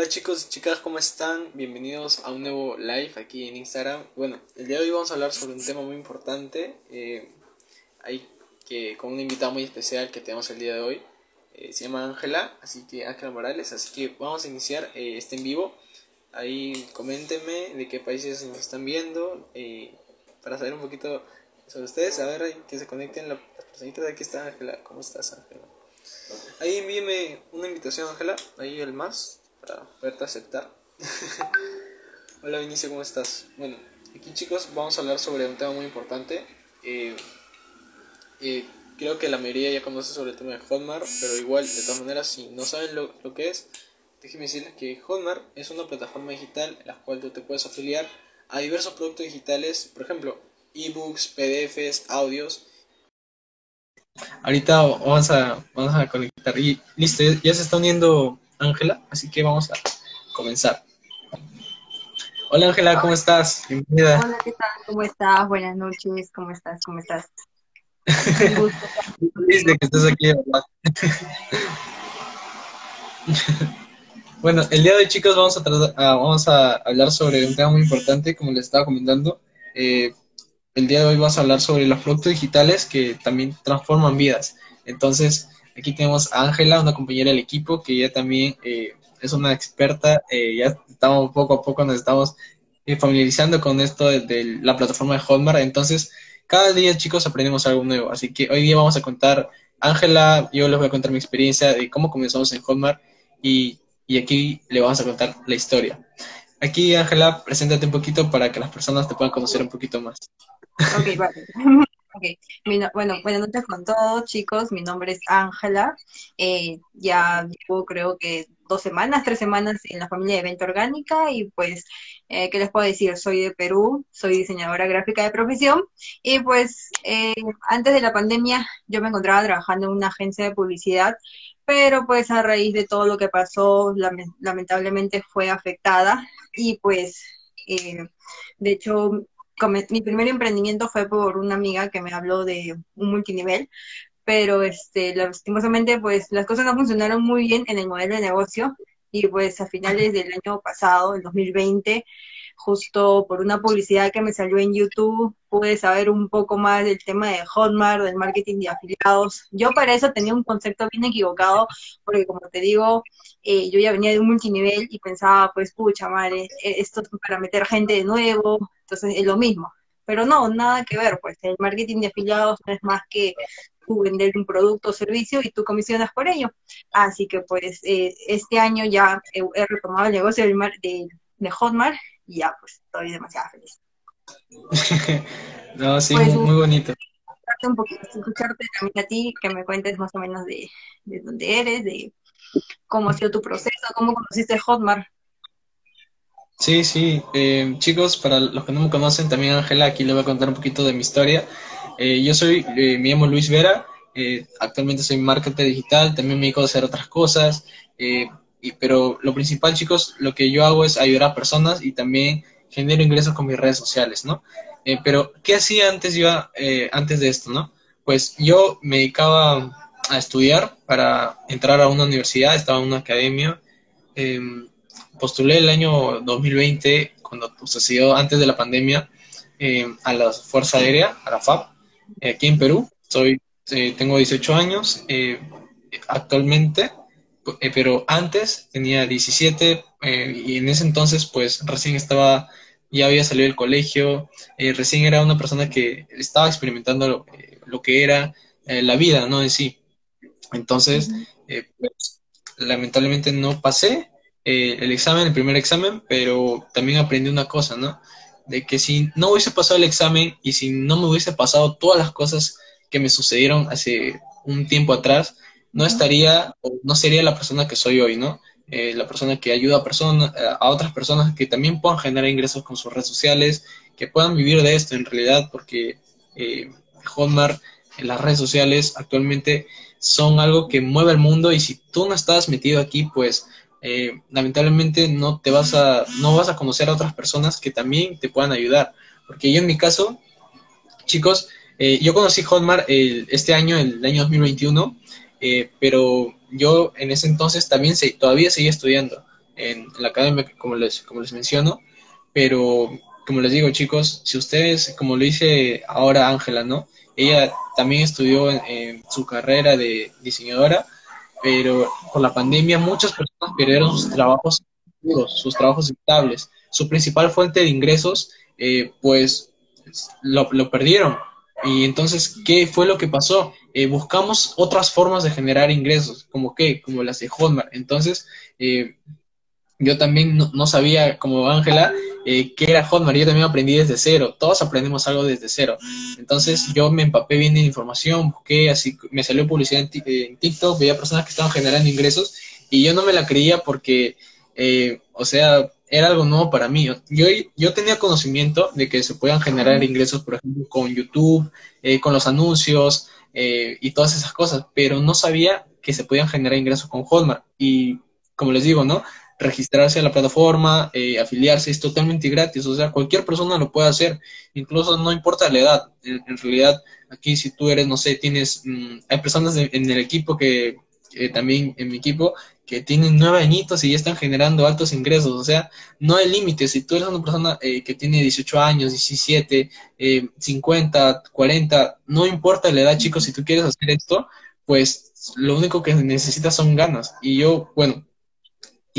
Hola chicos y chicas, ¿cómo están? Bienvenidos a un nuevo live aquí en Instagram. Bueno, el día de hoy vamos a hablar sobre un tema muy importante. Eh, hay que con una invitada muy especial que tenemos el día de hoy. Eh, se llama Ángela, así que Ángela Morales. Así que vamos a iniciar eh, este en vivo. Ahí coméntenme de qué países nos están viendo eh, para saber un poquito sobre ustedes. A ver, que se conecten las personitas. Aquí está Ángela. ¿Cómo estás, Ángela? Ahí envíeme una invitación, Ángela. Ahí el más para poderte aceptar. Hola, Vinicio, ¿cómo estás? Bueno, aquí chicos vamos a hablar sobre un tema muy importante. Eh, creo que la mayoría ya conoce sobre el tema de Hotmart, pero igual, de todas maneras, si no saben lo, lo que es, déjenme decirles que Hotmart es una plataforma digital en la cual tú te puedes afiliar a diversos productos digitales, por ejemplo, ebooks, PDFs, audios. Ahorita vamos a, vamos a conectar y listo, ya se está uniendo Ángela, así que vamos a comenzar. Hola Ángela, ¿cómo estás? Bienvenida. Hola, ¿qué tal? ¿Cómo estás? Buenas noches, ¿cómo estás? ¿Cómo estás? Feliz de que estés aquí, bueno, el día de hoy, chicos, vamos a, ah, vamos a hablar sobre un tema muy importante, como les estaba comentando. Eh, el día de hoy vamos a hablar sobre los productos digitales que también transforman vidas. Entonces, aquí tenemos a Ángela, una compañera del equipo, que ya también eh, es una experta. Eh, ya estamos poco a poco, nos estamos familiarizando con esto de la plataforma de Hotmart. Entonces, cada día, chicos, aprendemos algo nuevo. Así que hoy día vamos a contar, Ángela, yo les voy a contar mi experiencia de cómo comenzamos en Hotmart y, y aquí le vamos a contar la historia. Aquí, Ángela, preséntate un poquito para que las personas te puedan conocer un poquito más. Ok, vale. Okay. bueno, buenas noches con todos, chicos. Mi nombre es Ángela. Eh, ya llevo, creo que dos semanas, tres semanas en la familia de Venta Orgánica y pues, eh, ¿qué les puedo decir? Soy de Perú, soy diseñadora gráfica de profesión y pues eh, antes de la pandemia yo me encontraba trabajando en una agencia de publicidad, pero pues a raíz de todo lo que pasó, lamentablemente fue afectada y pues, eh, de hecho, mi primer emprendimiento fue por una amiga que me habló de un multinivel, pero este, lastimosamente pues las cosas no funcionaron muy bien en el modelo de negocio y pues a finales del año pasado, el 2020, justo por una publicidad que me salió en YouTube, pude saber un poco más del tema de Hotmart, del marketing de afiliados. Yo para eso tenía un concepto bien equivocado, porque como te digo, eh, yo ya venía de un multinivel y pensaba, pues, pucha madre, eh, esto es para meter gente de nuevo, entonces es lo mismo. Pero no, nada que ver, pues el marketing de afiliados no es más que vender un producto o servicio y tú comisionas por ello. Así que pues eh, este año ya he, retomado el negocio de, de, Hotmart y ya pues estoy demasiado feliz. no, sí, pues, muy, bonito. Un poquito, escucharte también a ti, que me cuentes más o menos de, de dónde eres, de cómo ha sido tu proceso, cómo conociste Hotmart. Sí, sí. Eh, chicos, para los que no me conocen, también Ángela, aquí le voy a contar un poquito de mi historia. Eh, yo soy, eh, me llamo Luis Vera, eh, actualmente soy marketer digital, también me dedico a hacer otras cosas, y, pero lo principal, chicos, lo que yo hago es ayudar a personas y también genero ingresos con mis redes sociales, ¿no? pero, ¿qué hacía antes yo, antes de esto, no? Pues yo me dedicaba a estudiar para entrar a una universidad, estaba en una academia, em, postulé el año 2020, cuando sucedió antes de la pandemia, a la Fuerza Aérea, a la FAP, eh, aquí en Perú. Soy, eh, tengo 18 años eh, actualmente, pero antes tenía 17 y en ese entonces pues recién estaba ya había salido del colegio, eh, recién era una persona que estaba experimentando lo, eh, lo que era eh, la vida, ¿no? En sí. Entonces, pues, lamentablemente no pasé el examen, el primer examen, pero también aprendí una cosa, ¿no? De que si no hubiese pasado el examen y si no me hubiese pasado todas las cosas que me sucedieron hace un tiempo atrás, no estaría o no sería la persona que soy hoy, ¿no? Eh, la persona que ayuda a, personas, a otras personas que también puedan generar ingresos con sus redes sociales, que puedan vivir de esto en realidad, porque eh, Hotmart, en las redes sociales actualmente son algo que mueve el mundo y si tú no estás metido aquí, pues eh, lamentablemente no te vas a, no vas a conocer a otras personas que también te puedan ayudar. Porque yo en mi caso, chicos, yo conocí Hotmart este año, el año 2021, pero yo en ese entonces también se, todavía seguía estudiando en, la academia, como les, como les menciono, pero como les digo chicos, si ustedes, como lo dice ahora Ángela, ¿no? Ella también estudió en, su carrera de diseñadora, pero por la pandemia muchas personas perdieron sus trabajos sus trabajos estables. Su principal fuente de ingresos, eh, pues lo, lo perdieron. Y entonces, ¿qué fue lo que pasó? Eh, buscamos otras formas de generar ingresos, como qué, como las de Hotmart. Entonces, eh, yo también no, sabía, como Ángela, eh, qué era Hotmart. Yo también aprendí desde cero. Todos aprendemos algo desde cero. Entonces, yo me empapé bien de información, busqué, así me salió publicidad en, TikTok, veía personas que estaban generando ingresos y yo no me la creía porque, o sea, era algo nuevo para mí. Yo, yo tenía conocimiento de que se puedan generar ingresos, por ejemplo, con YouTube, con los anuncios, eh, y todas esas cosas, pero no sabía que se podían generar ingresos con Hotmart. Y como les digo, ¿no? Registrarse a la plataforma, eh, afiliarse es totalmente gratis, o sea, cualquier persona lo puede hacer, incluso no importa la edad. En, realidad, aquí si tú eres, no sé, tienes, mm, hay personas en el equipo que también en mi equipo que tienen nueve añitos y ya están generando altos ingresos. O sea, no hay límites. Si tú eres una persona eh, que tiene 18 años, 17, eh, 50, 40, no importa la edad, chicos, si tú quieres hacer esto, pues lo único que necesitas son ganas. Y yo, bueno,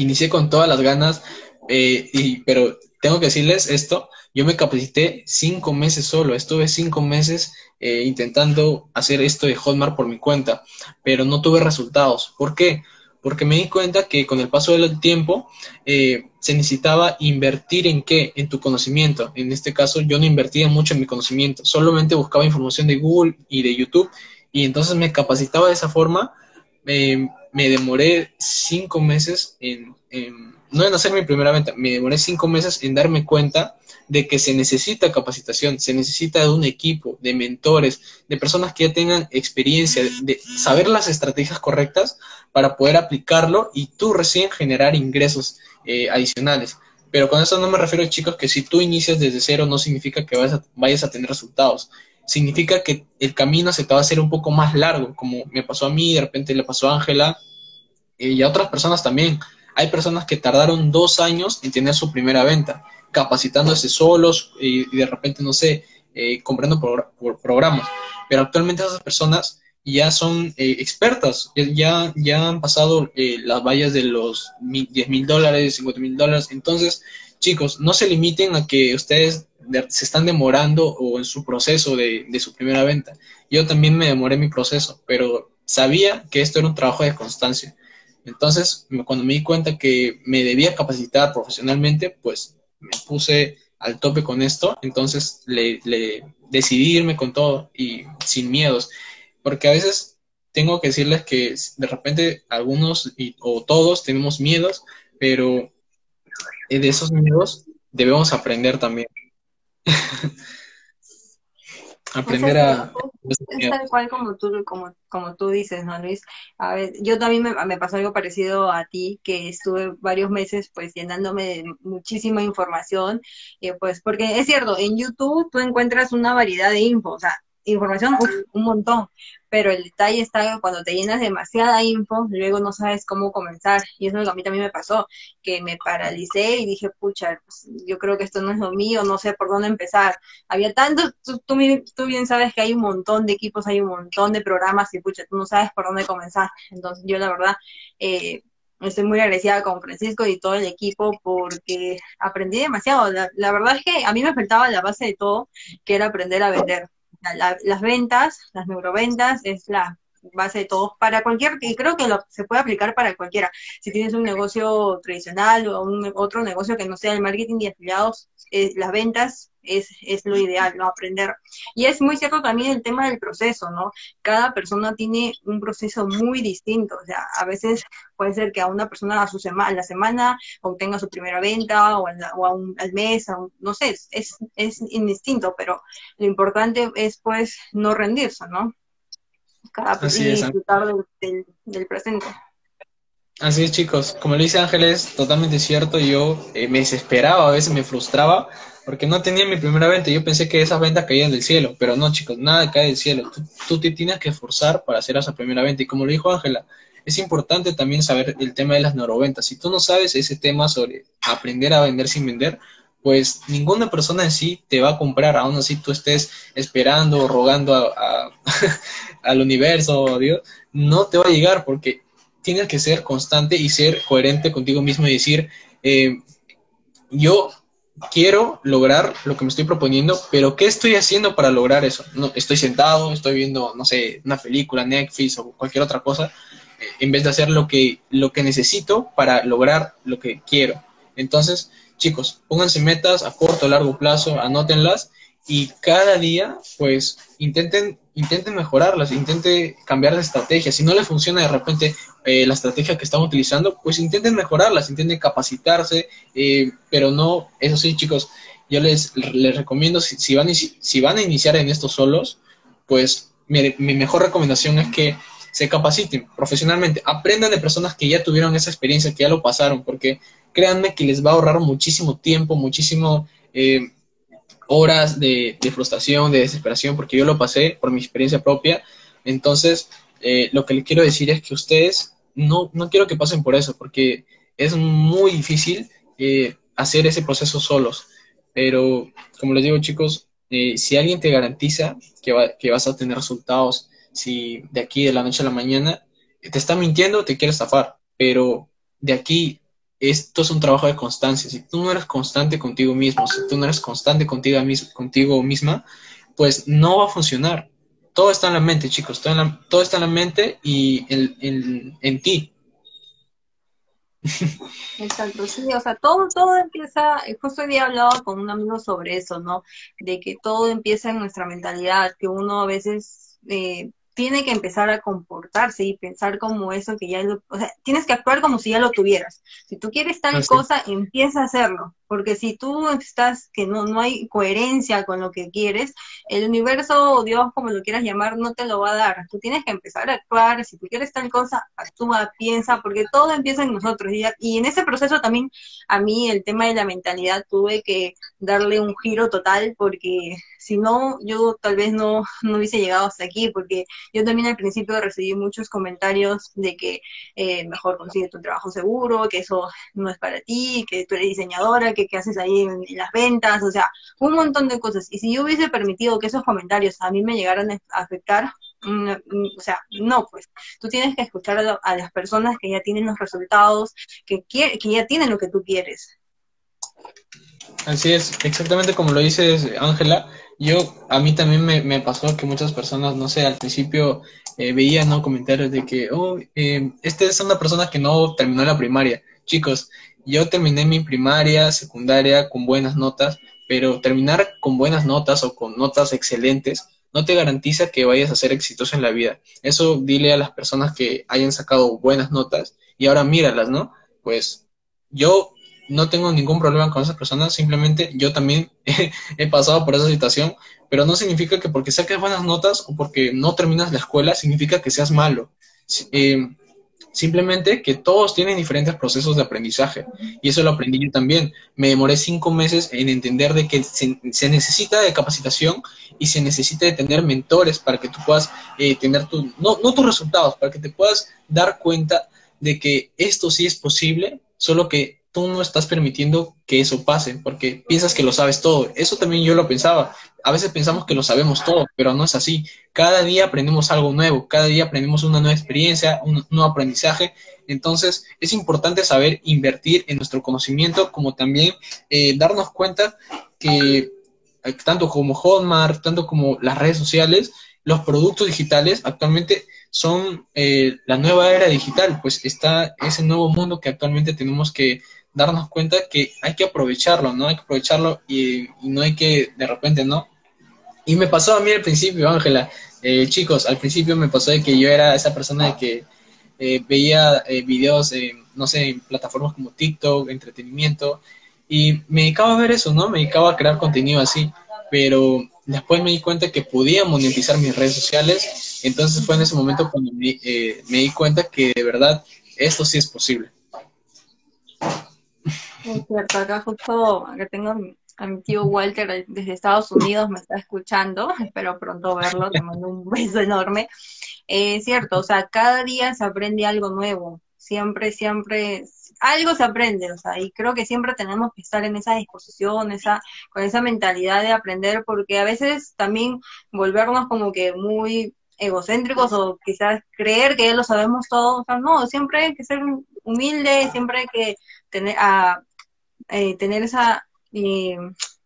inicié con todas las ganas, eh, y, pero tengo que decirles esto, yo me capacité cinco meses solo, estuve cinco meses eh, intentando hacer esto de Hotmart por mi cuenta, pero no tuve resultados. ¿Por qué? Porque me di cuenta que con el paso del tiempo eh, se necesitaba invertir en qué? En tu conocimiento. En este caso yo no invertía mucho en mi conocimiento, solamente buscaba información de Google y de YouTube y entonces me capacitaba de esa forma. Eh, me demoré cinco meses en, no en hacer mi primera venta, me demoré cinco meses en darme cuenta de que se necesita capacitación, se necesita de un equipo, de mentores, de personas que ya tengan experiencia, de saber las estrategias correctas para poder aplicarlo y tú recién generar ingresos eh, adicionales. Pero con eso no me refiero, chicos, que si tú inicias desde cero no significa que a, vayas a tener resultados. Significa que el camino se te va a hacer un poco más largo, como me pasó a mí, de repente le pasó a Ángela eh, y a otras personas también. Hay personas que tardaron dos años en tener su primera venta capacitándose solos y, de repente, no sé, eh, comprando por, programas. Pero actualmente esas personas ya son eh, expertas, ya, ya han pasado eh, las vallas de los 10 mil dólares, 50 mil dólares. Entonces, chicos, no se limiten a que ustedes se están demorando o en su proceso de, de su primera venta. Yo también me demoré mi proceso, pero sabía que esto era un trabajo de constancia. Entonces, cuando me di cuenta que me debía capacitar profesionalmente, pues me puse al tope con esto, entonces le, le decidí irme con todo y sin miedos, porque a veces tengo que decirles que de repente algunos o todos tenemos miedos, pero de esos miedos debemos aprender también. aprender a... Es tal cual como tú, como, como tú dices, ¿no, Luis? A ver, yo también me, me, pasó algo parecido a ti, que estuve varios meses pues llenándome de muchísima información, eh, pues porque es cierto, en YouTube tú encuentras una variedad de info, o sea, información, un montón, pero el detalle está cuando te llenas demasiada info, luego no sabes cómo comenzar, y eso es lo que a mí también me pasó, que me paralicé y dije, pucha, pues, yo creo que esto no es lo mío, no sé por dónde empezar. Había tanto, tú, tú, bien sabes que hay un montón de equipos, hay un montón de programas, y pucha, tú no sabes por dónde comenzar. Entonces yo la verdad, eh, estoy muy agradecida con Francisco y todo el equipo porque aprendí demasiado. La, verdad es que a mí me faltaba la base de todo, que era aprender a vender. Las ventas, las neuroventas, es la base de todo para cualquier, y creo que lo, se puede aplicar para cualquiera. Si tienes un negocio tradicional o un, otro negocio que no sea el marketing de afiliados, eh, las ventas es, es lo ideal, ¿no? Aprender. Y es muy cierto también el tema del proceso, ¿no? Cada persona tiene un proceso muy distinto. O sea, a veces puede ser que a una persona a, su semana, a la semana obtenga su primera venta o, o a un, al mes, no sé, es, es indistinto, pero lo importante es pues no rendirse, ¿no? Cada disfrutar del, del, presente. Así es, chicos. Como lo dice Ángeles, totalmente cierto. Yo eh, me desesperaba, a veces me frustraba porque no tenía mi primera venta. Yo pensé que esas ventas caían del cielo, pero no, chicos, nada cae del cielo. Tú, te tienes que esforzar para hacer esa primera venta. Y como lo dijo Ángela, es importante también saber el tema de las neuroventas. Si tú no sabes ese tema sobre aprender a vender sin vender, pues ninguna persona en sí te va a comprar, aún así tú estés esperando, rogando a, al universo, Dios, no te va a llegar porque tienes que ser constante y ser coherente contigo mismo y decir, eh, yo quiero lograr lo que me estoy proponiendo, pero ¿qué estoy haciendo para lograr eso? No, estoy sentado, estoy viendo, no sé, una película, Netflix o cualquier otra cosa, eh, en vez de hacer lo que, lo que necesito para lograr lo que quiero. Entonces, chicos, pónganse metas a corto o largo plazo, anótenlas y cada día, pues, intenten, intenten mejorarlas, intenten cambiar de estrategia. Si no les funciona de repente eh, la estrategia que están utilizando, pues intenten mejorarlas, intenten capacitarse, eh, pero no, eso sí, chicos, yo les, les recomiendo, si, van, si van a iniciar en estos solos, pues mi, mi mejor recomendación es que se capaciten profesionalmente, aprendan de personas que ya tuvieron esa experiencia, que ya lo pasaron, porque créanme que les va a ahorrar muchísimo tiempo, muchísimo... Eh, horas de, frustración, de desesperación, porque yo lo pasé por mi experiencia propia. Entonces, eh, lo que les quiero decir es que ustedes no, no quiero que pasen por eso, porque es muy difícil eh, hacer ese proceso solos. Pero, como les digo, chicos, eh, si alguien te garantiza que, que vas a tener resultados, si de aquí de la noche a la mañana te está mintiendo, te quiere estafar, pero de aquí esto es un trabajo de constancia. Si tú no eres constante contigo mismo, si tú no eres constante contigo, contigo misma, pues no va a funcionar. Todo está en la mente, chicos. Todo, en todo está en la mente y en, en, ti. Exacto, sí, o sea, todo, todo empieza, justo hoy día hablado con un amigo sobre eso, ¿no? De que todo empieza en nuestra mentalidad, que uno a veces eh, tiene que empezar a comportarse y pensar como eso que ya lo, o sea, tienes que actuar como si ya lo tuvieras. Si tú quieres tal cosa, empieza a hacerlo. Porque si tú estás, que no, no hay coherencia con lo que quieres, el universo o Dios, como lo quieras llamar, no te lo va a dar. Tú tienes que empezar a actuar, si tú quieres tal cosa, actúa, piensa, porque todo empieza en nosotros. Y, y en ese proceso también, a mí el tema de la mentalidad tuve que darle un giro total, porque si no, yo tal vez no, no hubiese llegado hasta aquí, porque yo también al principio recibí muchos comentarios de que eh, mejor consigue tu trabajo seguro, que eso no es para ti, que tú eres diseñadora, que que, haces ahí en, las ventas, o sea, un montón de cosas. Y si yo hubiese permitido que esos comentarios a mí me llegaran a afectar, mm, mm, o sea, no, pues tú tienes que escuchar a, las personas que ya tienen los resultados, que, que ya tienen lo que tú quieres. Así es, exactamente como lo dices, Ángela. Yo, a mí también me, pasó que muchas personas, no sé, al principio eh, veían ¿no? comentarios de que, oh, eh, esta es una persona que no terminó la primaria. Chicos, yo terminé mi primaria, secundaria con buenas notas, pero terminar con buenas notas o con notas excelentes no te garantiza que vayas a ser exitoso en la vida. Eso dile a las personas que hayan sacado buenas notas y ahora míralas, ¿no? Pues yo no tengo ningún problema con esas personas, simplemente yo también he, pasado por esa situación, pero no significa que porque saques buenas notas o porque no terminas la escuela, significa que seas malo. Eh, Simplemente que todos tienen diferentes procesos de aprendizaje y eso lo aprendí yo también. Me demoré cinco meses en entender de que se, necesita de capacitación y se necesita de tener mentores para que tú puedas eh, tener tu, no, no tus resultados, para que te puedas dar cuenta de que esto sí es posible, solo que tú no estás permitiendo que eso pase, porque piensas que lo sabes todo. Eso también yo lo pensaba. A veces pensamos que lo sabemos todo, pero no es así. Cada día aprendemos algo nuevo, cada día aprendemos una nueva experiencia, un nuevo aprendizaje. Entonces es importante saber invertir en nuestro conocimiento, como también eh, darnos cuenta que eh, tanto como Hotmart, tanto como las redes sociales, los productos digitales actualmente son eh, la nueva era digital, pues está ese nuevo mundo que actualmente tenemos que darnos cuenta que hay que aprovecharlo, ¿no? Hay que aprovecharlo y, no hay que de repente, ¿no? Y me pasó a mí al principio, Ángela, eh, chicos, al principio me pasó de que yo era esa persona de que eh, veía videos, no sé, en plataformas como TikTok, entretenimiento, y me dedicaba a ver eso, ¿no? Me dedicaba a crear contenido así, pero después me di cuenta que podía monetizar mis redes sociales, entonces fue en ese momento cuando me, eh, me di cuenta que de verdad esto sí es posible. Es cierto, acá justo, acá tengo a mi tío Walter desde Estados Unidos, me está escuchando, espero pronto verlo, le mando un beso enorme. Eh, es cierto, o sea, cada día se aprende algo nuevo, siempre, siempre, algo se aprende, o sea, y creo que siempre tenemos que estar en esa disposición, esa, con esa mentalidad de aprender, porque a veces también volvernos como que muy egocéntricos o quizás creer que ya lo sabemos todo, o sea, no, siempre hay que ser humilde, siempre hay que tener, a, eh, tener esa eh,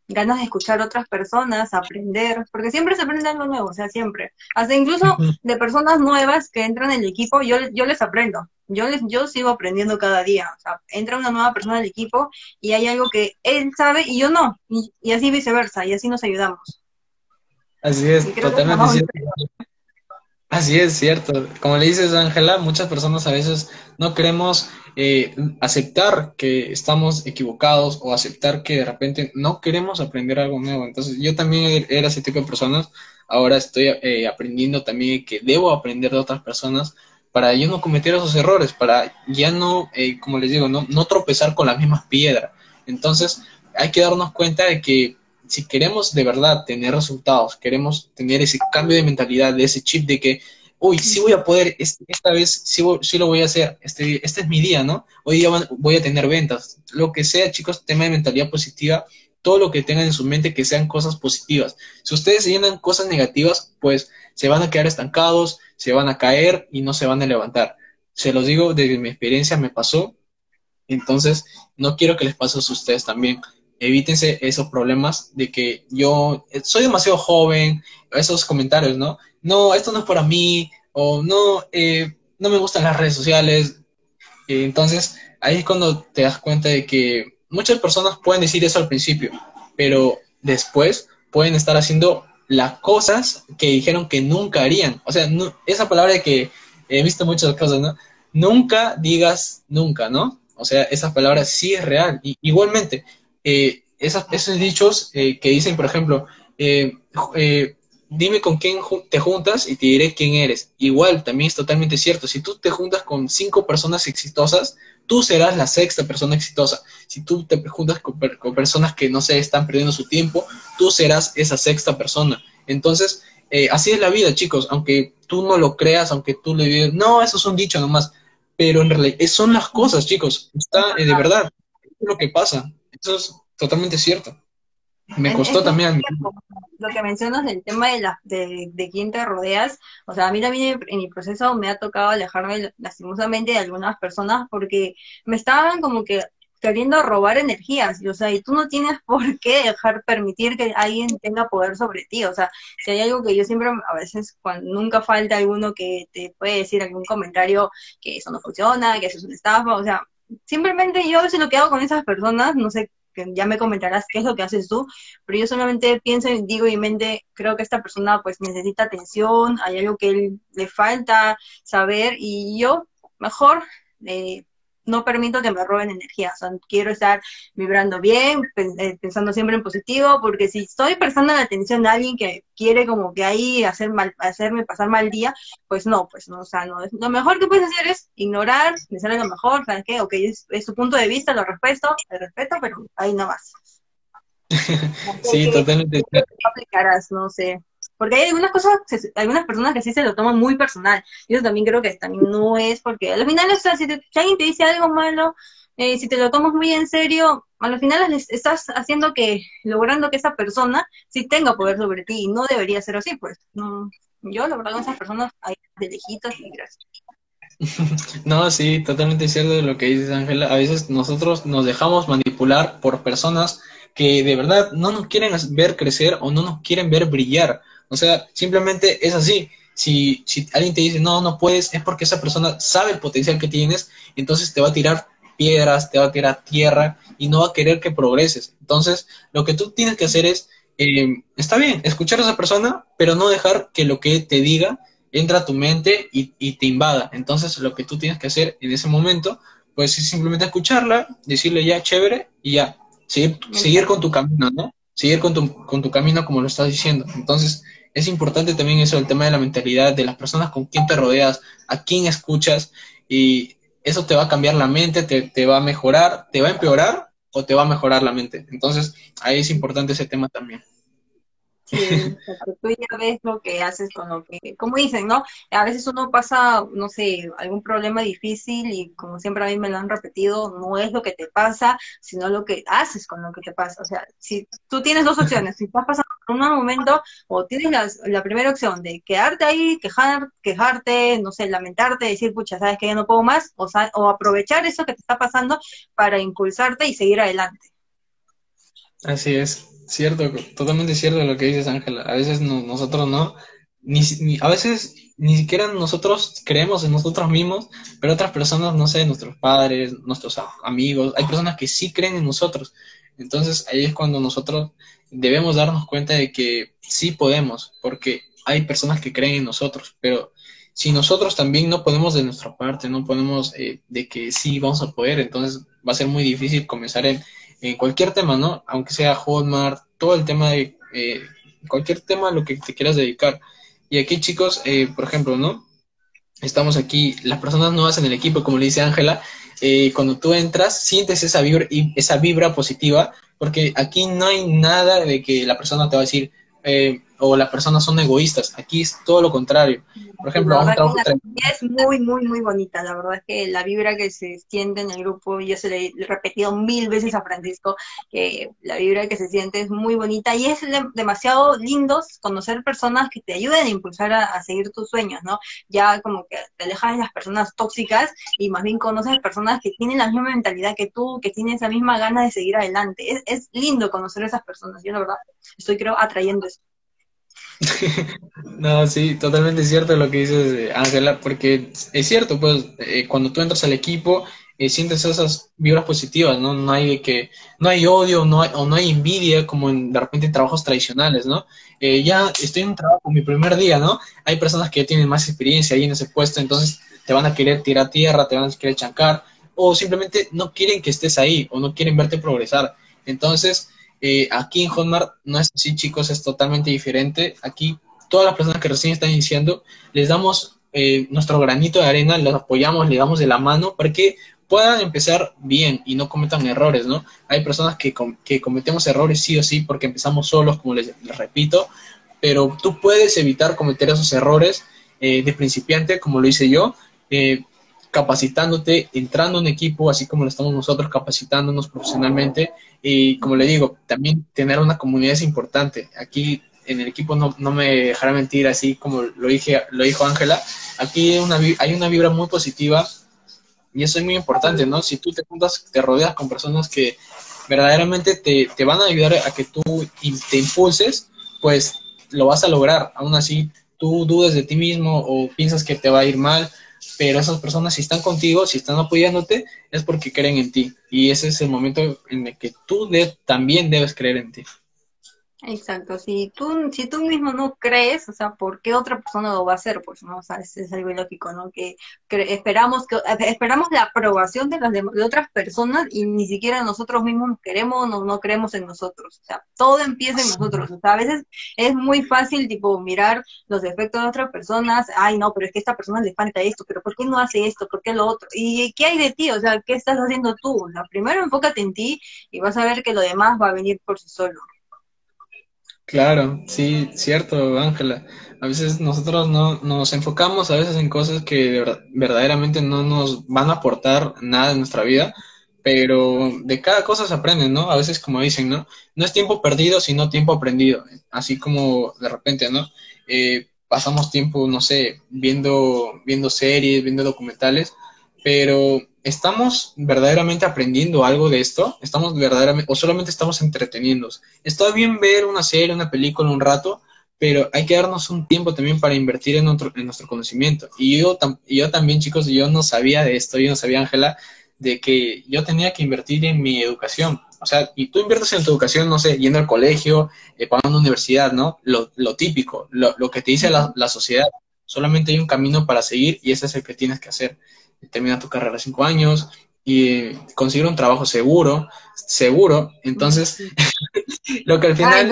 ganas de escuchar a otras personas, aprender, porque siempre se aprende algo nuevo, o sea, siempre. Hasta incluso de personas nuevas que entran en el equipo, yo, yo les aprendo, yo les, yo sigo aprendiendo cada día, o sea, entra una nueva persona al equipo y hay algo que él sabe y yo no, y, así viceversa, y así nos ayudamos. Así es, totalmente cierto. Así es, cierto. Como le dices, Ángela, muchas personas a veces no queremos eh, aceptar que estamos equivocados o aceptar que de repente no queremos aprender algo nuevo. Entonces, yo también era ese tipo de personas. Ahora estoy eh, aprendiendo también que debo aprender de otras personas para yo no cometer esos errores, para ya no, eh, como les digo, no, no tropezar con las mismas piedras. Entonces, hay que darnos cuenta de que si queremos de verdad tener resultados, queremos tener ese cambio de mentalidad, de ese chip de que, uy, sí voy a poder, esta vez sí, sí, lo voy a hacer, este, este es mi día, ¿no? Hoy día voy a tener ventas. Lo que sea, chicos, tema de mentalidad positiva, todo lo que tengan en su mente que sean cosas positivas. Si ustedes llenan cosas negativas, pues se van a quedar estancados, se van a caer y no se van a levantar. Se los digo, desde mi experiencia me pasó, entonces no quiero que les pase a ustedes también. Evítense esos problemas de que yo soy demasiado joven, esos comentarios, ¿no? No, esto no es para mí, o no, eh, no me gustan las redes sociales. entonces, ahí es cuando te das cuenta de que muchas personas pueden decir eso al principio, pero después pueden estar haciendo las cosas que dijeron que nunca harían. O sea, esa palabra de que he visto muchas cosas, ¿no? Nunca digas nunca, ¿no? O sea, esa palabra sí es real. Y, igualmente, eh, esos dichos eh, que dicen, por ejemplo, eh, dime con quién te juntas y te diré quién eres. Igual, también es totalmente cierto. Si tú te juntas con cinco personas exitosas, tú serás la sexta persona exitosa. Si tú te juntas con, personas que no se están perdiendo su tiempo, tú serás esa sexta persona. Entonces, eh, así es la vida, chicos. Aunque tú no lo creas, aunque tú le digas, no, eso es un dicho nomás. Pero en realidad, son las cosas, chicos. Está eh, de verdad. es lo que pasa. Eso es totalmente cierto. Me costó también. Lo que mencionas del tema de, la, de, de, quién te rodeas, o sea, a mí también en mi proceso me ha tocado alejarme lastimosamente de algunas personas porque me estaban como que queriendo robar energías, y, o sea, y tú no tienes por qué dejar permitir que alguien tenga poder sobre ti, o sea, si hay algo que yo siempre, a veces, cuando nunca falta alguno que te puede decir algún comentario que eso no funciona, que eso es una estafa, o sea, simplemente yo a veces lo que hago con esas personas, no sé que ya me comentarás qué es lo que haces tú, pero yo solamente pienso y digo mi mente, creo que esta persona pues necesita atención, hay algo que él le falta saber y yo mejor eh, no permito que me roben energía, o sea, quiero estar vibrando bien, eh, pensando siempre en positivo, porque si estoy prestando la atención a alguien que quiere como que ahí hacer mal, hacerme pasar mal día, pues no, pues no, o sea, no, lo mejor que puedes hacer es ignorar, pensar lo mejor, ¿sabes qué? Ok, es, es, su punto de vista, lo respeto, lo respeto, pero ahí no más. sí, totalmente. aplicarás? No sé. Porque hay algunas cosas, algunas personas que sí se lo toman muy personal. Y eso también creo que también no es porque al final, o sea, si, alguien te dice algo malo, eh, si te lo tomas muy en serio, al final estás haciendo que, logrando que esa persona sí tenga poder sobre ti, y no debería ser así, pues. No, yo, la verdad, con esas personas hay de lejitos y gracias. No, sí, totalmente cierto lo que dices, Ángela. A veces nosotros nos dejamos manipular por personas que de verdad no nos quieren ver crecer o no nos quieren ver brillar. O sea, simplemente es así. Si, si alguien te dice, no, no puedes, es porque esa persona sabe el potencial que tienes, entonces te va a tirar piedras, te va a tirar tierra y no va a querer que progreses. Entonces, lo que tú tienes que hacer es, eh, está bien, escuchar a esa persona, pero no dejar que lo que te diga entra a tu mente y, te invada. Entonces, lo que tú tienes que hacer en ese momento, pues es simplemente escucharla, decirle ya chévere y ya, seguir, seguir con tu camino, ¿no? Seguir con tu, con tu camino como lo estás diciendo. Entonces, es importante también eso, el tema de la mentalidad, de las personas con quien te rodeas, a quién escuchas, y eso te va a cambiar la mente, te, te va a mejorar, te va a empeorar o te va a mejorar la mente. Entonces, ahí es importante ese tema también. Sí, tú ya ves lo que haces con lo que, como dicen, ¿no? A veces uno pasa, no sé, algún problema difícil y como siempre a mí me lo han repetido, no es lo que te pasa, sino lo que haces con lo que te pasa. O sea, si tú tienes dos opciones, si estás pasando por un mal momento o tienes la, primera opción de quedarte ahí, quejar, quejarte, no sé, lamentarte, decir, pucha, sabes que ya no puedo más, o, o aprovechar eso que te está pasando para impulsarte y seguir adelante. Así es. Cierto, totalmente cierto lo que dices, Ángela. A veces nosotros no, ni, a veces ni siquiera nosotros creemos en nosotros mismos, pero otras personas, no sé, nuestros padres, nuestros amigos, hay personas que sí creen en nosotros. Entonces ahí es cuando nosotros debemos darnos cuenta de que sí podemos, porque hay personas que creen en nosotros, pero si nosotros también no podemos de nuestra parte, no podemos eh, de que sí vamos a poder, entonces va a ser muy difícil comenzar en en cualquier tema, ¿no? Aunque sea Hotmart, todo el tema de eh, cualquier tema a lo que te quieras dedicar. Y aquí, chicos, eh, por ejemplo, ¿no? Estamos aquí, las personas nuevas en el equipo, como le dice Ángela, eh, cuando tú entras, sientes esa vibra, esa vibra positiva, porque aquí no hay nada de que la persona te va a decir, o las personas son egoístas. Aquí es todo lo contrario. Por ejemplo, la es muy, muy, muy bonita. La verdad es que la vibra que se siente en el grupo, yo se le he repetido mil veces a Francisco, que la vibra que se siente es muy bonita y es demasiado lindo conocer personas que te ayuden a impulsar a, seguir tus sueños, ¿no? Ya como que te alejas de las personas tóxicas y más bien conoces personas que tienen la misma mentalidad que tú, que tienen esa misma gana de seguir adelante. Es, es lindo conocer a esas personas. Yo la verdad estoy creo atrayendo eso. No, sí, totalmente cierto lo que dices, Ángela, porque es cierto, pues eh, cuando tú entras al equipo eh, sientes esas vibras positivas, ¿no? No hay que, no hay odio, no hay, o no hay envidia como en, de repente en trabajos tradicionales, ¿no? Eh, ya estoy en un trabajo, mi primer día, ¿no? Hay personas que tienen más experiencia ahí en ese puesto, entonces te van a querer tirar tierra, te van a querer chancar, o simplemente no quieren que estés ahí, o no quieren verte progresar. Entonces, eh, aquí en Hotmart no es así, chicos, es totalmente diferente. Aquí todas las personas que recién están iniciando, les damos eh, nuestro granito de arena, los apoyamos, le damos de la mano para que puedan empezar bien y no cometan errores, ¿no? Hay personas que, que cometemos errores sí o sí porque empezamos solos, como les, repito, pero tú puedes evitar cometer esos errores eh, de principiante, como lo hice yo, capacitándote, entrando en equipo, así como lo estamos nosotros capacitándonos profesionalmente. Y como le digo, también tener una comunidad es importante. Aquí en el equipo no, no me dejará mentir, así como lo, dije, lo dijo Ángela. Aquí hay una, hay una vibra muy positiva y eso es muy importante, ¿no? Si tú te juntas, te rodeas con personas que verdaderamente te, te van a ayudar a que tú te impulses, pues lo vas a lograr. Aún así, tú dudes de ti mismo o piensas que te va a ir mal, pero esas personas si están contigo, si están apoyándote, es porque creen en ti. Y ese es el momento en el que tú también debes creer en ti. Exacto, si tú, si tú mismo no crees, o sea, ¿por qué otra persona lo va a hacer? Pues no, o sea, es, algo ilógico, ¿no? Que, esperamos que esperamos la aprobación de las de, otras personas y ni siquiera nosotros mismos queremos o no, creemos en nosotros. O sea, todo empieza en nosotros. O sea, a veces es muy fácil, tipo, mirar los defectos de otras personas, ay, no, pero es que a esta persona le falta esto, pero ¿por qué no hace esto? ¿Por qué lo otro? ¿Y qué hay de ti? O sea, ¿qué estás haciendo tú? O sea, primero enfócate en ti y vas a ver que lo demás va a venir por sí solo. Claro, sí, cierto, Ángela. A veces nosotros no nos enfocamos a veces en cosas que verdaderamente no nos van a aportar nada en nuestra vida, pero de cada cosa se aprende, ¿no? A veces como dicen, ¿no? No es tiempo perdido, sino tiempo aprendido. Así como de repente, ¿no? Eh, pasamos tiempo, no sé, viendo, viendo series, viendo documentales, pero ¿estamos verdaderamente aprendiendo algo de esto? ¿Estamos verdaderamente, o solamente estamos entreteniéndonos? Está bien ver una serie, una película un rato, pero hay que darnos un tiempo también para invertir en nuestro, en nuestro conocimiento. Y yo, yo también, chicos, yo no sabía de esto, yo no sabía, Ángela, de que yo tenía que invertir en mi educación. O sea, y tú inviertes en tu educación, no sé, yendo al colegio, eh, pagando universidad, ¿no? Lo, lo típico, lo, lo, que te dice la, la, sociedad. Solamente hay un camino para seguir y ese es el que tienes que hacer. Termina tu carrera cinco años y conseguir un trabajo seguro, seguro. Entonces, lo que al final...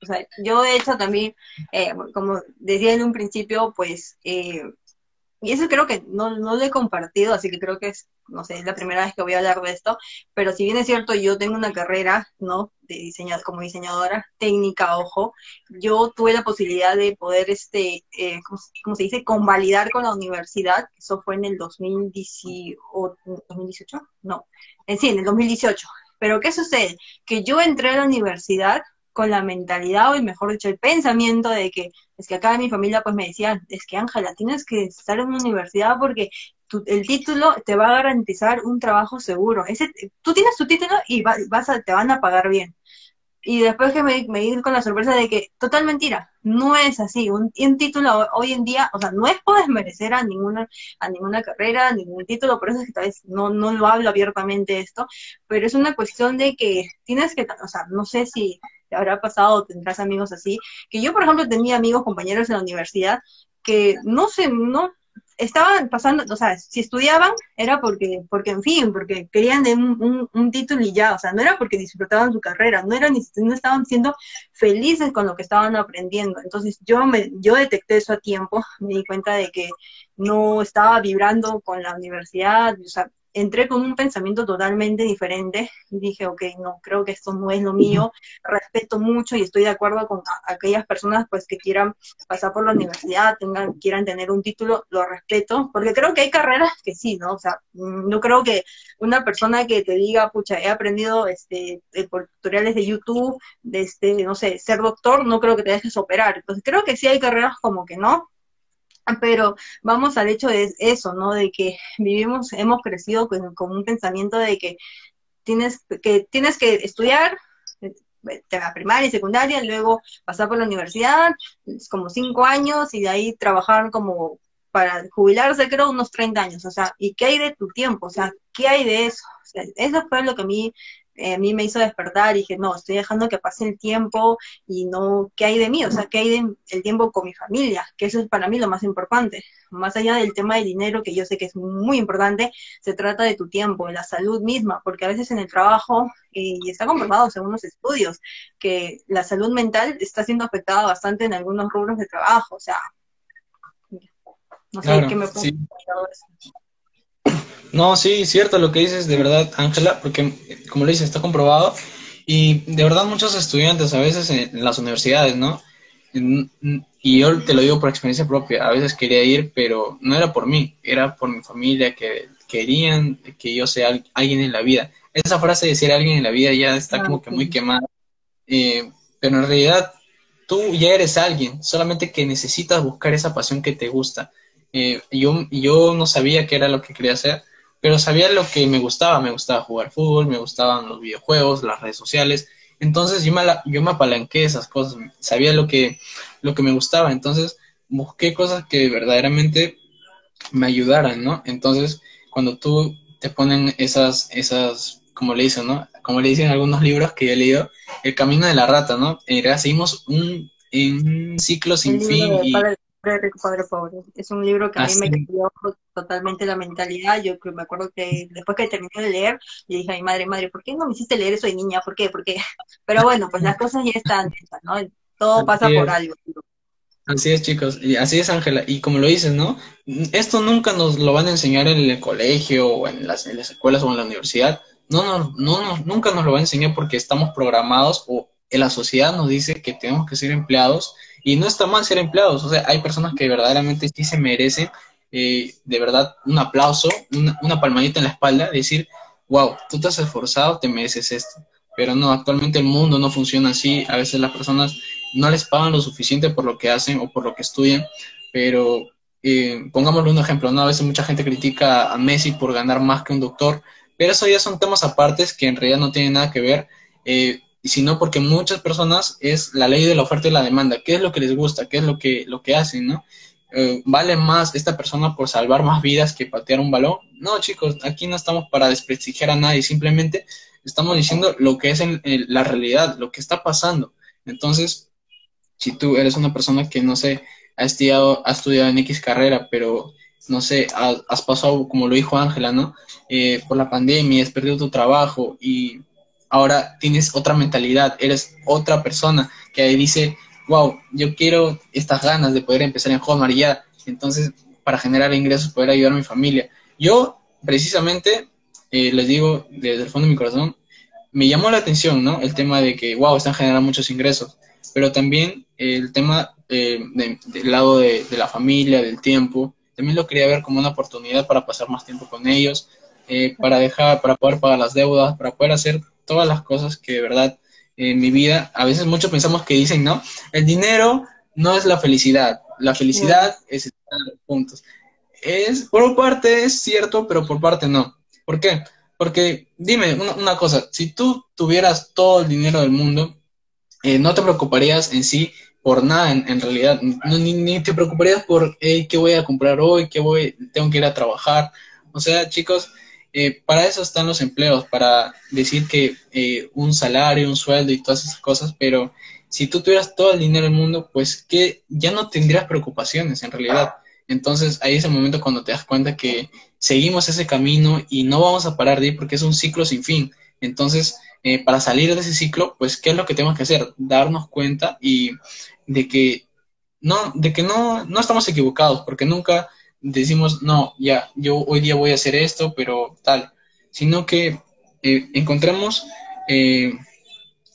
o sea, yo de hecho también, eh, como decía en un principio, pues eh, y eso creo que no, no lo he compartido, así que creo que es, no sé, es la primera vez que voy a hablar de esto, pero si bien es cierto, yo tengo una carrera, ¿no? De diseño, como diseñadora técnica, ojo, yo tuve la posibilidad de poder, este, eh, ¿cómo, se dice?, convalidar con la universidad, eso fue en el 2018, 2018, no, en sí, en el 2018. Pero ¿qué sucede? Que yo entré a la universidad con la mentalidad, o mejor dicho, el pensamiento de que, es que acá en mi familia pues me decían, es que Ángela, tienes que estar en una universidad porque el título te va a garantizar un trabajo seguro. Ese, tú tienes tu título y vas a, te van a pagar bien. Y después que me, me di con la sorpresa de que, total mentira, no es así. Un, un, título hoy en día, o sea, no es por desmerecer a ninguna, a ninguna carrera, ningún título, por eso es que tal vez no, no lo hablo abiertamente esto, pero es una cuestión de que tienes que, o sea, no sé si te habrá pasado, tendrás amigos así, que yo, por ejemplo, tenía amigos, compañeros en la universidad, que no sé, no, estaban pasando, o sea, si estudiaban era porque, porque en fin, porque querían un, un, título y ya, o sea, no era porque disfrutaban su carrera, no era ni, no estaban siendo felices con lo que estaban aprendiendo. Entonces yo me, yo detecté eso a tiempo, me di cuenta de que no estaba vibrando con la universidad, o sea, entré con un pensamiento totalmente diferente y dije, ok, no, creo que esto no es lo mío, respeto mucho y estoy de acuerdo con aquellas personas pues que quieran pasar por la universidad, tengan, quieran tener un título, lo respeto, porque creo que hay carreras que sí, ¿no? O sea, mm, no creo que una persona que te diga, pucha, he aprendido este, por tutoriales de YouTube, de este, no sé, ser doctor, no creo que te dejes operar. Entonces creo que sí hay carreras como que no, pero vamos al hecho de eso, ¿no? De que vivimos, hemos crecido con, un pensamiento de que tienes que, tienes que estudiar eh, primaria y secundaria, luego pasar por la universidad, como cinco años, y de ahí trabajar como para jubilarse, creo, unos 30 años. O sea, ¿y qué hay de tu tiempo? O sea, ¿qué hay de eso? O sea, eso fue lo que a mí a mí me hizo despertar y dije, no, estoy dejando que pase el tiempo y no, ¿qué hay de mí? O sea, ¿qué hay de el tiempo con mi familia? Que eso es para mí lo más importante. Más allá del tema del dinero, que yo sé que es muy importante, se trata de tu tiempo, de la salud misma, porque a veces en el trabajo, eh, y está comprobado según los estudios, que la salud mental está siendo afectada bastante en algunos rubros de trabajo, o sea, no sé qué me pongo sí. eso. No, sí, cierto lo que dices, de verdad, Ángela, porque como le dices, está comprobado. Y de verdad muchos estudiantes a veces en, las universidades, ¿no? Y yo te lo digo por experiencia propia, a veces quería ir, pero no era por mí, era por mi familia, que querían que yo sea alguien en la vida. Esa frase de ser alguien en la vida ya está como que muy quemada, eh, pero en realidad tú ya eres alguien, solamente que necesitas buscar esa pasión que te gusta. Eh, yo, yo no sabía qué era lo que quería hacer, pero sabía lo que me gustaba, me gustaba jugar fútbol, me gustaban los videojuegos, las redes sociales, entonces yo me, yo me apalanqué esas cosas, sabía lo que, lo que me gustaba, entonces busqué cosas que verdaderamente me ayudaran, ¿no? Entonces, cuando tú te ponen esas, esas, como le dicen, ¿no? Como le dicen algunos libros que yo he leído, el camino de la rata, ¿no? seguimos un, un ciclo sin fin y... Rico, Padre Pobre. Es un libro que a mí me cambió totalmente la mentalidad. Yo me acuerdo que después que terminé de leer, le dije a mi madre, madre, ¿por qué no me hiciste leer eso de niña? ¿Por qué? ¿Por qué? Pero bueno, pues las cosas ya están, ¿no? Todo pasa por algo. Así es, chicos, y así es, Ángela. Y como lo dices, ¿no? Esto nunca nos lo van a enseñar en el colegio o en las, en las escuelas o en la universidad. No, no, no, no, nunca nos lo va a enseñar porque estamos programados o en la sociedad nos dice que tenemos que ser empleados y no está mal ser empleados, o sea, hay personas que verdaderamente sí se merecen eh, de verdad un aplauso, una, palmadita en la espalda, decir, wow, tú te has esforzado, te mereces esto. Pero no, actualmente el mundo no funciona así. A veces las personas no les pagan lo suficiente por lo que hacen o por lo que estudian. Pero eh, pongámosle un ejemplo, ¿no? A veces mucha gente critica a Messi por ganar más que un doctor. Pero eso ya son temas apartes que en realidad no tienen nada que ver. Eh, sino porque muchas personas es la ley de la oferta y la demanda. ¿Qué es lo que les gusta? ¿Qué es lo que, lo que hacen? ¿no? Eh, ¿Vale más esta persona por salvar más vidas que patear un balón? No, chicos, aquí no estamos para desprestigiar a nadie, simplemente estamos diciendo lo que es en, la realidad, lo que está pasando. Entonces, si tú eres una persona que, no sé, ha estudiado, ha estudiado en X carrera, pero, no sé, has, pasado, como lo dijo Ángela, ¿no? Eh, por la pandemia, has perdido tu trabajo y ahora tienes otra mentalidad, eres otra persona que dice, wow, yo quiero estas ganas de poder empezar en Hotmart ya, entonces para generar ingresos, poder ayudar a mi familia. Yo, precisamente, eh, les digo desde el fondo de mi corazón, me llamó la atención, ¿no? El tema de que, wow, están generando muchos ingresos, pero también el tema eh, del lado de, de, la familia, del tiempo, también lo quería ver como una oportunidad para pasar más tiempo con ellos, eh, para dejar, para poder pagar las deudas, para poder hacer todas las cosas que de verdad en mi vida, a veces muchos pensamos que dicen, ¿no? El dinero no es la felicidad, la felicidad es estar juntos. Es, por parte es cierto, pero por parte no. ¿Por qué? Porque dime una, cosa, si tú tuvieras todo el dinero del mundo, eh, no te preocuparías en sí por nada en, realidad, ni, te preocuparías por qué voy a comprar hoy, qué voy, tengo que ir a trabajar. O sea, chicos, eh, para eso están los empleos, para decir que eh, un salario, un sueldo y todas esas cosas, pero si tú tuvieras todo el dinero del mundo, pues que ya no tendrías preocupaciones en realidad. Entonces ahí es el momento cuando te das cuenta que seguimos ese camino y no vamos a parar de ir porque es un ciclo sin fin. Entonces, eh, para salir de ese ciclo, pues, ¿qué es lo que tenemos que hacer? Darnos cuenta y de que no, de que no, no estamos equivocados, porque nunca decimos, no, ya, yo hoy día voy a hacer esto, pero tal, sino que eh, encontremos, eh,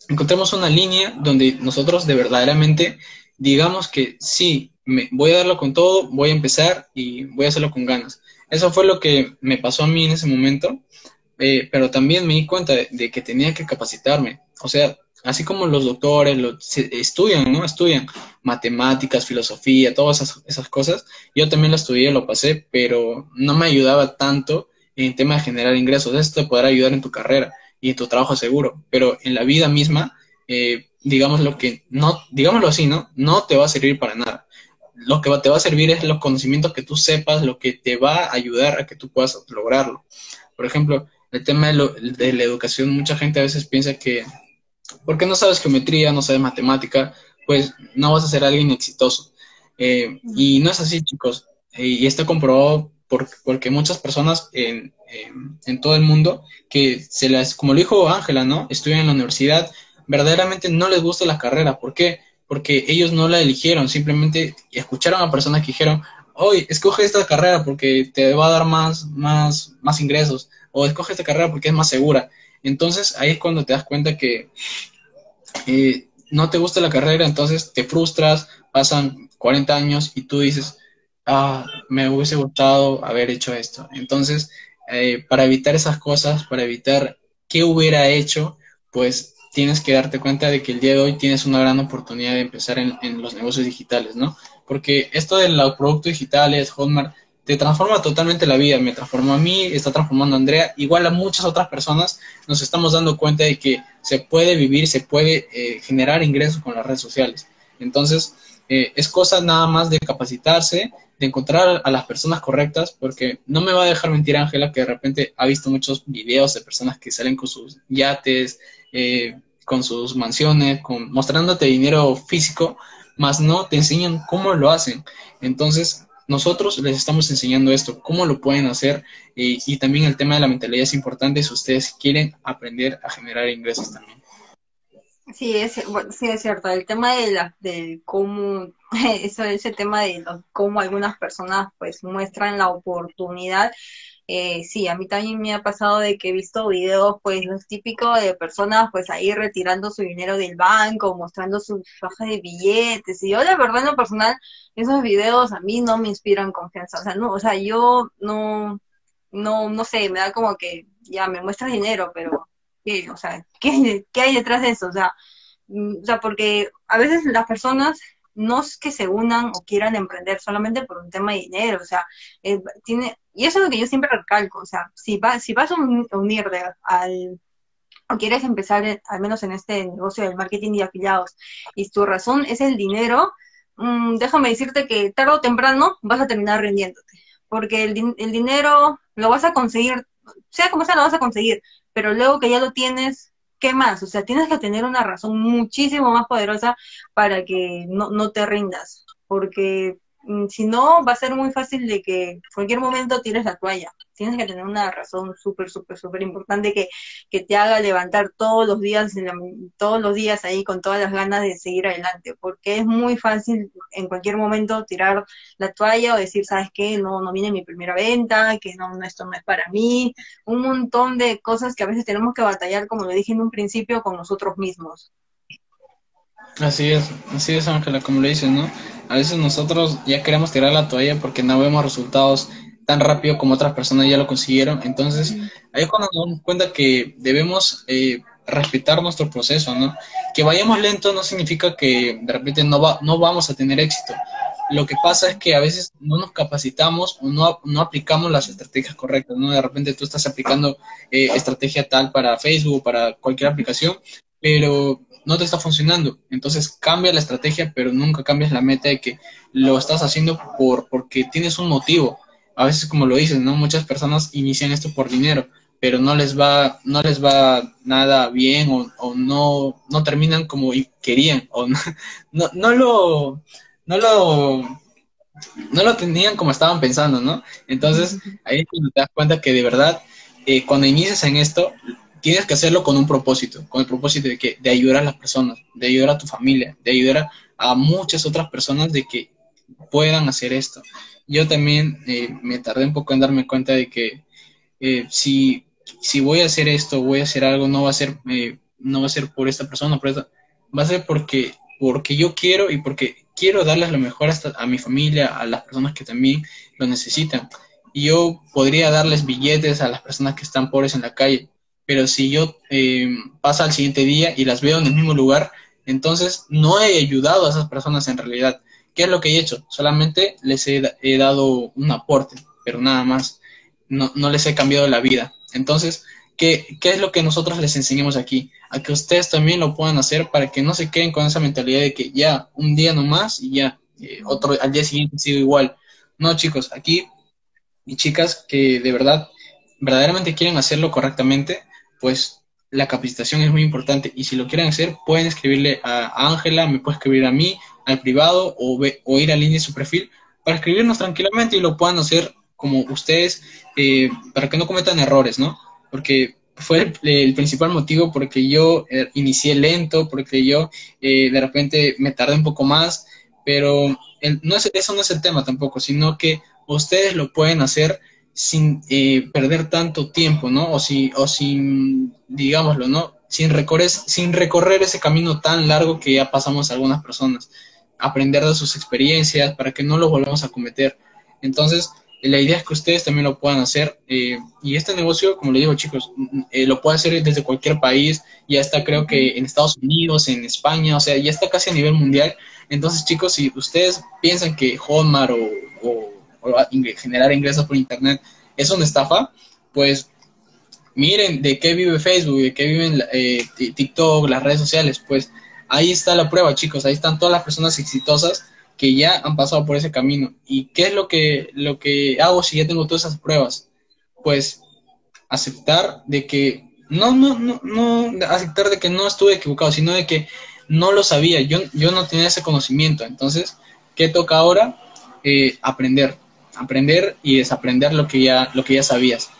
encontremos una línea donde nosotros de verdaderamente digamos que sí, me, voy a darlo con todo, voy a empezar y voy a hacerlo con ganas. Eso fue lo que me pasó a mí en ese momento, eh, pero también me di cuenta de, que tenía que capacitarme. O sea, así como los doctores lo, estudian, ¿no? Estudian matemáticas, filosofía, todas esas, cosas. Yo también lo estudié, lo pasé, pero no me ayudaba tanto en tema de generar ingresos. Esto te podrá ayudar en tu carrera y en tu trabajo seguro, pero en la vida misma, eh, digamos lo que no, digámoslo así, ¿no? No te va a servir para nada. Lo que te va a servir es los conocimientos que tú sepas, lo que te va a ayudar a que tú puedas lograrlo. Por ejemplo, el tema de la educación, mucha gente a veces piensa que porque no sabes geometría, no sabes matemática, pues no vas a ser alguien exitoso. Eh, y no es así, chicos. Eh, y está comprobado por, porque muchas personas en, en, todo el mundo que se las, como lo dijo Ángela, ¿no? Estudian en la universidad, verdaderamente no les gusta la carrera. ¿Por qué? Porque ellos no la eligieron, simplemente escucharon a personas que dijeron, hoy escoge esta carrera porque te va a dar más, más, más ingresos, o escoge esta carrera porque es más segura. Entonces ahí es cuando te das cuenta que eh, no te gusta la carrera, entonces te frustras, pasan 40 años y tú dices, ah, me hubiese gustado haber hecho esto. Entonces, eh, para evitar esas cosas, para evitar qué hubiera hecho, pues tienes que darte cuenta de que el día de hoy tienes una gran oportunidad de empezar en, en los negocios digitales, ¿no? Porque esto de los productos digitales, Hotmart, te transforma totalmente la vida, me transformó a mí, está transformando a Andrea, igual a muchas otras personas, nos estamos dando cuenta de que se puede vivir, se puede eh, generar ingresos con las redes sociales. Entonces, eh, es cosa nada más de capacitarse, de encontrar a las personas correctas, porque no me va a dejar mentir Ángela, que de repente ha visto muchos videos de personas que salen con sus yates, eh, con sus mansiones, con, mostrándote dinero físico, más no te enseñan cómo lo hacen. Entonces, nosotros les estamos enseñando esto, cómo lo pueden hacer y, también el tema de la mentalidad es importante si ustedes quieren aprender a generar ingresos también. Sí, es, sí, es cierto. El tema de, la, de cómo, eso, ese tema de cómo algunas personas pues muestran la oportunidad, eh, sí, a mí también me ha pasado de que he visto videos, pues, los típicos de personas, pues, ahí retirando su dinero del banco, mostrando sus fajas de billetes, y yo, la verdad, en lo personal, esos videos a mí no me inspiran confianza, o sea, no, o sea, yo no, no, no sé, me da como que, ya, me muestras dinero, pero, ¿qué? O sea, ¿qué, qué hay detrás de eso? O sea, mm, o sea, porque a veces las personas no es que se unan o quieran emprender solamente por un tema de dinero, o sea, eh, tiene, y eso es lo que yo siempre recalco, o sea, si, va, si vas a unirte al, o quieres empezar, eh, al menos en este negocio del marketing y afiliados, y tu razón es el dinero, mm, déjame decirte que tarde o temprano vas a terminar rindiéndote, porque el, el dinero lo vas a conseguir, sea como sea, lo vas a conseguir, pero luego que ya lo tienes, ¿qué más? O sea, tienes que tener una razón muchísimo más poderosa para que no, no te rindas, porque si no, va a ser muy fácil de que en cualquier momento tires la toalla tienes que tener una razón súper, súper, súper importante que, que, te haga levantar todos los días, todos los días ahí con todas las ganas de seguir adelante, porque es muy fácil en cualquier momento tirar la toalla o decir, ¿sabes qué? No, no viene mi primera venta, que no, esto no es para mí, un montón de cosas que a veces tenemos que batallar, como lo dije en un principio, con nosotros mismos. Así es, así es, Ángela, como le dices, ¿no? A veces nosotros ya queremos tirar la toalla porque no vemos resultados tan rápido como otras personas ya lo consiguieron. Entonces, ahí es cuando nos damos cuenta que debemos eh, respetar nuestro proceso, ¿no? Que vayamos lento no significa que de repente no, va, no vamos a tener éxito. Lo que pasa es que a veces no nos capacitamos o no, no aplicamos las estrategias correctas, ¿no? De repente tú estás aplicando eh, estrategia tal para Facebook, para cualquier aplicación, pero no te está funcionando. Entonces cambia la estrategia, pero nunca cambias la meta de que lo estás haciendo por, porque tienes un motivo a veces como lo dices, ¿no? Muchas personas inician esto por dinero, pero no les va, no les va nada bien o, no, no terminan como querían o no, no, lo, no lo, no lo tenían como estaban pensando, ¿no? Entonces ahí te das cuenta que de verdad eh, cuando inicias en esto tienes que hacerlo con un propósito, con el propósito de que de ayudar a las personas, de ayudar a tu familia, de ayudar a muchas otras personas de que puedan hacer esto yo también eh, me tardé un poco en darme cuenta de que eh, si, si voy a hacer esto, voy a hacer algo, no va a ser, eh, no va a ser por esta persona, por esta, va a ser porque, porque yo quiero y porque quiero darles lo mejor a mi familia, a las personas que también lo necesitan. Y yo podría darles billetes a las personas que están pobres en la calle, pero si yo pasa al siguiente día y las veo en el mismo lugar, entonces no he ayudado a esas personas en realidad ¿Qué es lo que he hecho? Solamente les he, dado un aporte, pero nada más. No, les he cambiado la vida. Entonces, ¿qué, ¿qué, es lo que nosotros les enseñamos aquí? A que ustedes también lo puedan hacer para que no se queden con esa mentalidad de que ya, un día nomás y ya, eh, otro, al día siguiente sido igual. No, chicos, aquí, y chicas que de verdad, verdaderamente quieren hacerlo correctamente, pues la capacitación es muy importante y si lo quieren hacer pueden escribirle a Ángela, me puede escribir a mí, al privado o, o ir al línea de su perfil para escribirnos tranquilamente y lo puedan hacer como ustedes eh, para que no cometan errores, ¿no? Porque fue el, principal motivo porque yo eh, inicié lento, porque yo eh, de repente me tardé un poco más, pero no es, eso no es el tema tampoco, sino que ustedes lo pueden hacer sin perder tanto tiempo, ¿no? O, si, o sin, digámoslo, ¿no? Sin recorrer, sin recorrer ese camino tan largo que ya pasamos algunas personas aprender de sus experiencias para que no lo volvamos a cometer. Entonces, la idea es que ustedes también lo puedan hacer. Eh, y este negocio, como le digo chicos, mm, eh, lo puede hacer desde cualquier país. Ya está creo que en Estados Unidos, en España, o sea, ya está casi a nivel mundial. Entonces chicos, si ustedes piensan que Hotmart o, generar ingresos por Internet es una estafa, pues miren de qué vive Facebook, de qué viven eh, TikTok, las redes sociales, pues ahí está la prueba, chicos, ahí están todas las personas exitosas que ya han pasado por ese camino. ¿Y qué es lo que, lo que hago si ya tengo todas esas pruebas? Pues aceptar de que, no, no, no, no, aceptar de que no estuve equivocado, sino de que no lo sabía, yo, yo no tenía ese conocimiento. Entonces, ¿qué toca ahora? Eh, aprender, aprender y desaprender lo que ya, lo que ya sabías.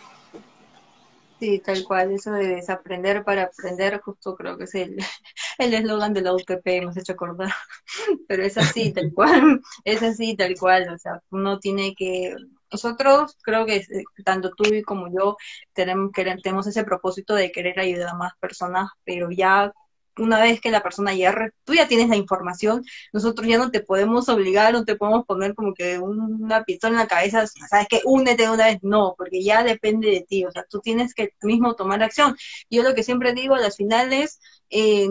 Sí, tal cual, eso de desaprender para aprender, justo creo que es el eslogan de la UTP, hemos hecho acordar, pero es así, tal cual, es así, tal cual, o sea, uno tiene que, nosotros creo que eh, tanto tú como yo tenemos, tenemos ese propósito de querer ayudar a más personas, pero ya una vez que la persona ya, tú ya tienes la información, nosotros ya no te podemos obligar, no te podemos poner como que una pistola en la cabeza, sabes que únete de una vez, no, porque ya depende de ti, o sea, tú tienes que mismo tomar acción. Yo lo que siempre digo a las finales, eh,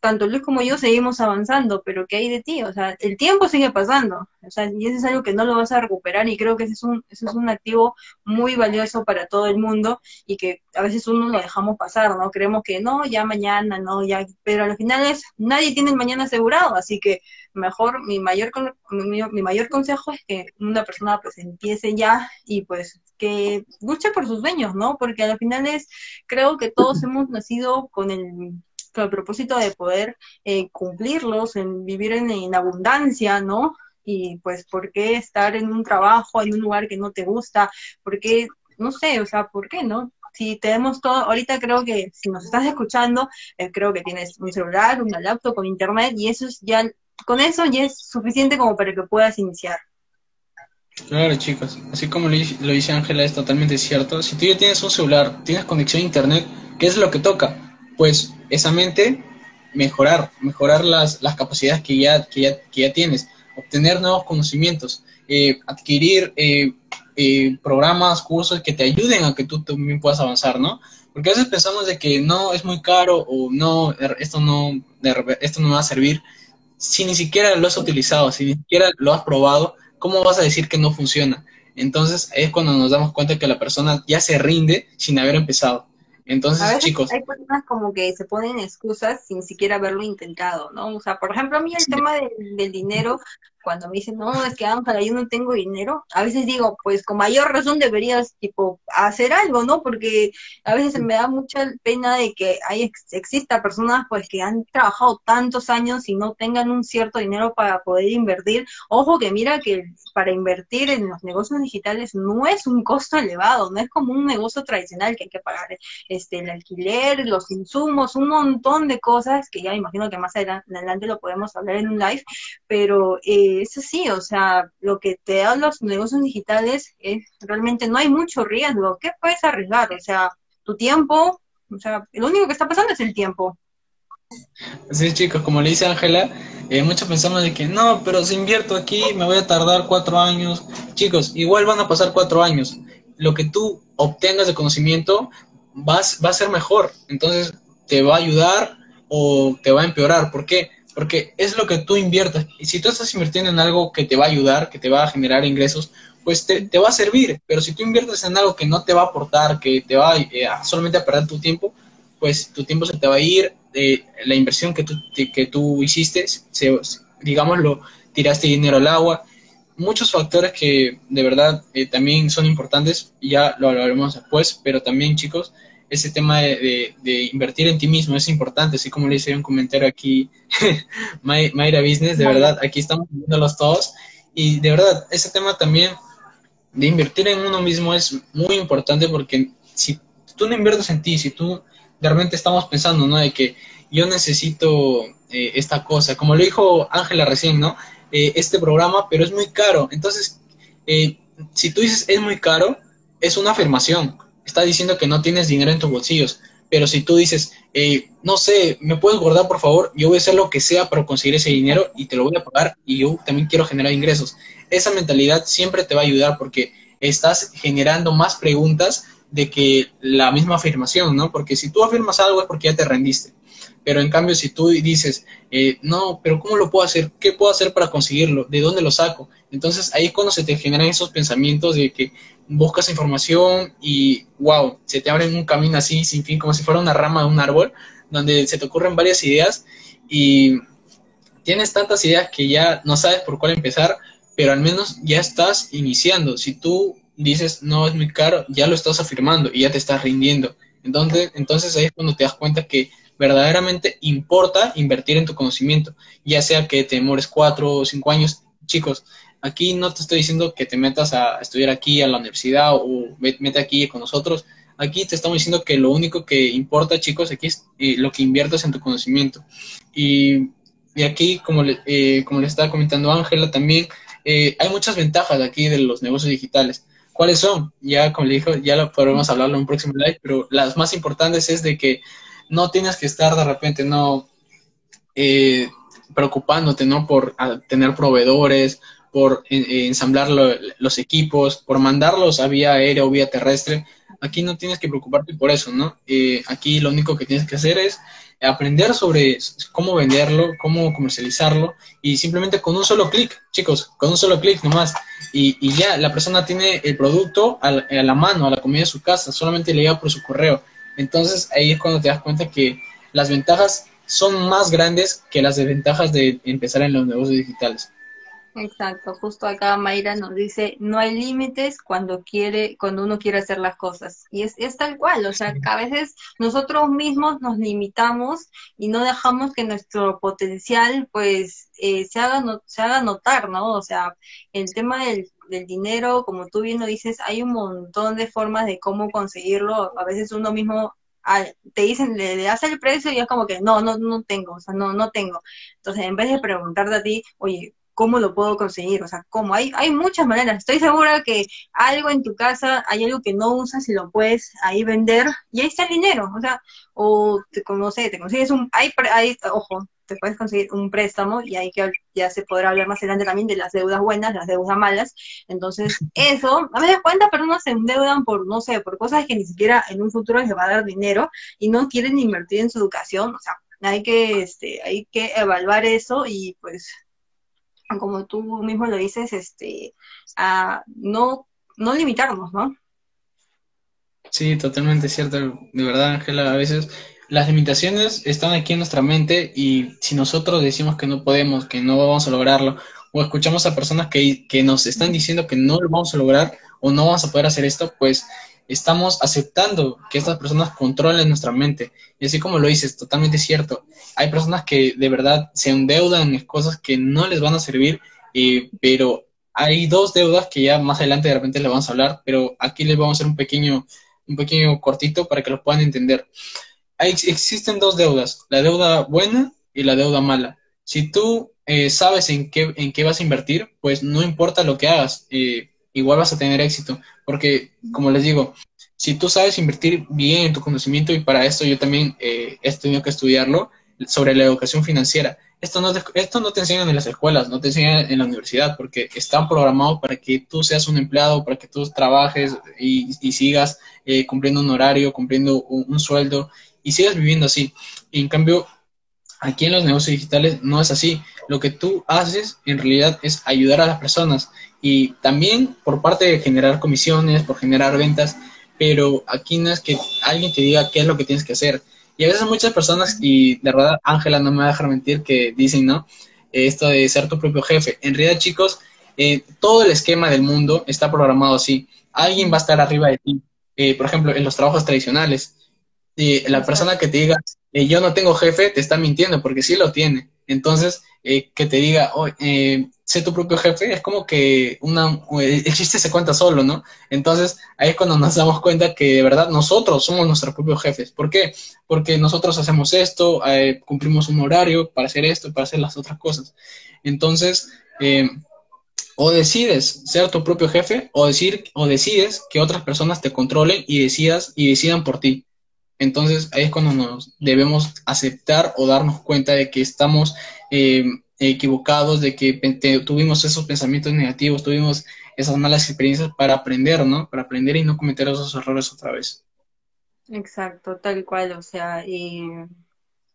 tanto Luis como yo seguimos avanzando, pero ¿qué hay de ti? O sea, el tiempo sigue pasando, o sea, y eso es algo que no lo vas a recuperar y creo que ese es un, ese es un activo muy valioso para todo el mundo y que a veces uno lo dejamos pasar, ¿no? Creemos que no, ya mañana, no, ya, pero al final es, nadie tiene el mañana asegurado, así que mejor, mi mayor, mi, mi mayor consejo es que una persona pues empiece ya y pues que luche por sus sueños, ¿no? Porque al final es, creo que todos hemos nacido con el con el propósito de poder eh, cumplirlos, en vivir en, abundancia, ¿no? Y pues, ¿por qué estar en un trabajo, en un lugar que no te gusta? ¿Por qué, no sé, o sea, ¿por qué no? Si tenemos todo, ahorita creo que si nos estás escuchando, eh, creo que tienes un celular, una laptop con internet y eso es ya, con eso ya es suficiente como para que puedas iniciar. Claro, chicos, así como lo, lo dice Ángela, es totalmente cierto. Si tú ya tienes un celular, tienes conexión a internet, ¿qué es lo que toca? Pues esa mente, mejorar, mejorar las, las capacidades que ya, que, ya, que ya tienes, obtener nuevos conocimientos, eh, adquirir eh, eh, programas, cursos que te ayuden a que tú también puedas avanzar, ¿no? Porque a veces pensamos de que no, es muy caro o no, er, esto no, esto no me va a servir. Si ni siquiera lo has utilizado, si ni siquiera lo has probado, ¿cómo vas a decir que no funciona? Entonces es cuando nos damos cuenta que la persona ya se rinde sin haber empezado. Entonces, chicos. Hay personas como que se ponen excusas sin siquiera haberlo intentado, ¿no? O sea, por ejemplo, a mí el tema del dinero, cuando me dicen, no, es que Ángela, yo no tengo dinero, a veces digo, pues con mayor razón deberías, tipo, hacer algo, ¿no? Porque a veces me da mucha pena de que hay, exista personas, pues, que han trabajado tantos años y no tengan un cierto dinero para poder invertir. Ojo que mira que para invertir en los negocios digitales no es un costo elevado, no es como un negocio tradicional que hay que pagar este, el alquiler, los insumos, un montón de cosas que ya me imagino que más adelante, lo podemos hablar en un live, pero... Eh, eso sí, o sea, lo que te dan los negocios digitales es realmente no hay mucho riesgo. ¿Qué puedes arriesgar? O sea, tu tiempo, o sea, lo único que está pasando es el tiempo. Sí, chicos, como le dice Ángela, eh, muchos pensamos de que no, pero si invierto aquí me voy a tardar cuatro años. Chicos, igual van a pasar cuatro años. Lo que tú obtengas de conocimiento vas, va a ser mejor. Entonces, te va a ayudar o te va a empeorar. ¿Por qué? Porque es lo que tú inviertas. Y si tú estás invirtiendo en algo que te va a ayudar, que te va a generar ingresos, pues te, va a servir. Pero si tú inviertes en algo que no te va a aportar, que te va eh, solamente a perder tu tiempo, pues tu tiempo se te va a ir, eh, la inversión que tú, que tú hiciste, se, digámoslo, tiraste dinero al agua. Muchos factores que de verdad eh, también son importantes, ya lo hablaremos después, pero también chicos, ese tema de, invertir en ti mismo es importante, así como le hice un comentario aquí, Mayra Business, de verdad, aquí estamos viéndolos todos, y de verdad, ese tema también de invertir en uno mismo es muy importante porque si tú no inviertes en ti, si tú de repente estamos pensando, ¿no? De que yo necesito eh, esta cosa, como lo dijo Ángela recién, ¿no? Eh, este programa, pero es muy caro. Entonces, eh, si tú dices es muy caro, es una afirmación está diciendo que no tienes dinero en tus bolsillos. Pero si tú dices, eh, no sé, ¿me puedes guardar por favor? Yo voy a hacer lo que sea para conseguir ese dinero y te lo voy a pagar y yo también quiero generar ingresos. Esa mentalidad siempre te va a ayudar porque estás generando más preguntas de que la misma afirmación, ¿no? Porque si tú afirmas algo es porque ya te rendiste. Pero en cambio, si tú dices, eh, no, pero ¿cómo lo puedo hacer? ¿Qué puedo hacer para conseguirlo? ¿De dónde lo saco? Entonces ahí es cuando se te generan esos pensamientos de que buscas información y wow, se te abre un camino así sin fin, como si fuera una rama de un árbol, donde se te ocurren varias ideas y tienes tantas ideas que ya no sabes por cuál empezar, pero al menos ya estás iniciando. Si tú dices no es muy caro, ya lo estás afirmando y ya te estás rindiendo. Entonces, entonces ahí es cuando te das cuenta que verdaderamente importa invertir en tu conocimiento, ya sea que te demores cuatro o cinco años. Chicos, Aquí no te estoy diciendo que te metas a estudiar aquí a la universidad o mete aquí con nosotros. Aquí te estamos diciendo que lo único que importa, chicos, aquí es eh, lo que inviertas en tu conocimiento. Y, aquí, como le, eh, como le estaba comentando Ángela, también eh, hay muchas ventajas aquí de los negocios digitales. ¿cuáles son? Ya, como le dijo, ya lo podremos hablarlo en un próximo live, pero las más importantes es de que no tienes que estar de repente, no, eh, preocupándote, ¿no? Por tener proveedores, por ensamblar los equipos, por mandarlos a vía aérea o vía terrestre. Aquí no tienes que preocuparte por eso, ¿no? Eh, aquí lo único que tienes que hacer es aprender sobre cómo venderlo, cómo comercializarlo y simplemente con un solo clic, chicos, con un solo clic nomás. Y, y, ya la persona tiene el producto a la, a la, mano, a la comida de su casa, solamente le llega por su correo. Entonces ahí es cuando te das cuenta que las ventajas son más grandes que las desventajas de empezar en los negocios digitales. Exacto, justo acá Mayra nos dice, no hay límites cuando quiere, cuando uno quiere hacer las cosas. Y es, es tal cual, o sea, que a veces nosotros mismos nos limitamos y no dejamos que nuestro potencial pues eh, se, haga no, se haga notar, ¿no? O sea, el tema del, del dinero, como tú bien lo dices, hay un montón de formas de cómo conseguirlo. A veces uno mismo te dicen, le, das el precio y es como que no, no, no tengo, o sea, no, no tengo. Entonces, en vez de preguntarte a ti, oye, ¿cómo lo puedo conseguir? O sea, ¿cómo? Hay, hay muchas maneras. Estoy segura que algo en tu casa, hay algo que no usas y lo puedes ahí vender y ahí está el dinero. O sea, o te, no sé, te consigues un, hay, hay, ojo, te puedes conseguir un préstamo y ahí que ya se podrá hablar más adelante también de las deudas buenas, las deudas malas. Entonces, eso, a veces cuántas personas se endeudan por, no sé, por cosas que ni siquiera en un futuro les va a dar dinero y no quieren invertir en su educación. O sea, hay que, este, hay que evaluar eso y pues, como tú mismo lo dices, este, a no, no limitarnos, ¿no? Sí, totalmente cierto. De verdad, Ángela, a veces las limitaciones están aquí en nuestra mente y si nosotros decimos que no podemos, que no vamos a lograrlo, o escuchamos a personas que, que, nos están diciendo que no lo vamos a lograr o no vamos a poder hacer esto, pues estamos aceptando que estas personas controlen nuestra mente. Y así como lo dices, totalmente cierto. Hay personas que de verdad se endeudan en cosas que no les van a servir, eh, pero hay dos deudas que ya más adelante de repente les vamos a hablar, pero aquí les vamos a hacer un pequeño, un pequeño cortito para que lo puedan entender existen dos deudas, la deuda buena y la deuda mala. Si tú eh, sabes en qué, en qué vas a invertir, pues no importa lo que hagas, eh, igual vas a tener éxito. Porque, como les digo, si tú sabes invertir bien en tu conocimiento, y para esto yo también eh, he tenido que estudiarlo, sobre la educación financiera. Esto no, te, esto no te enseñan en las escuelas, no te enseñan en la universidad, porque están programados para que tú seas un empleado, para que tú trabajes y, y sigas cumpliendo un horario, cumpliendo un, un sueldo y sigas viviendo así. Y en cambio, aquí en los negocios digitales no es así. Lo que tú haces en realidad es ayudar a las personas y también por parte de generar comisiones, por generar ventas, pero aquí no es que alguien te diga qué es lo que tienes que hacer. Y a veces muchas personas, y de verdad Ángela no me va a dejar mentir, que dicen, ¿no? Esto de ser tu propio jefe. En realidad, chicos, eh, todo el esquema del mundo está programado así. Alguien va a estar arriba de ti. Eh, por ejemplo, en los trabajos tradicionales, y la persona que te diga, eh, yo no tengo jefe, te está mintiendo, porque sí lo tiene. Entonces, eh, que te diga, oh, eh, sé tu propio jefe, es como que una, el chiste se cuenta solo, ¿no? Entonces, ahí es cuando nos damos cuenta que de verdad nosotros somos nuestros propios jefes. ¿Por qué? Porque nosotros hacemos esto, cumplimos un horario para hacer esto, para hacer las otras cosas. Entonces, o decides ser tu propio jefe o, decir, o decides que otras personas te controlen y decidas y decidan por ti. Entonces ahí es cuando nos debemos aceptar o darnos cuenta de que estamos eh, equivocados, de que tuvimos esos pensamientos negativos, tuvimos esas malas experiencias para aprender, ¿no? Para aprender y no cometer esos errores otra vez. Exacto, tal cual, o sea, y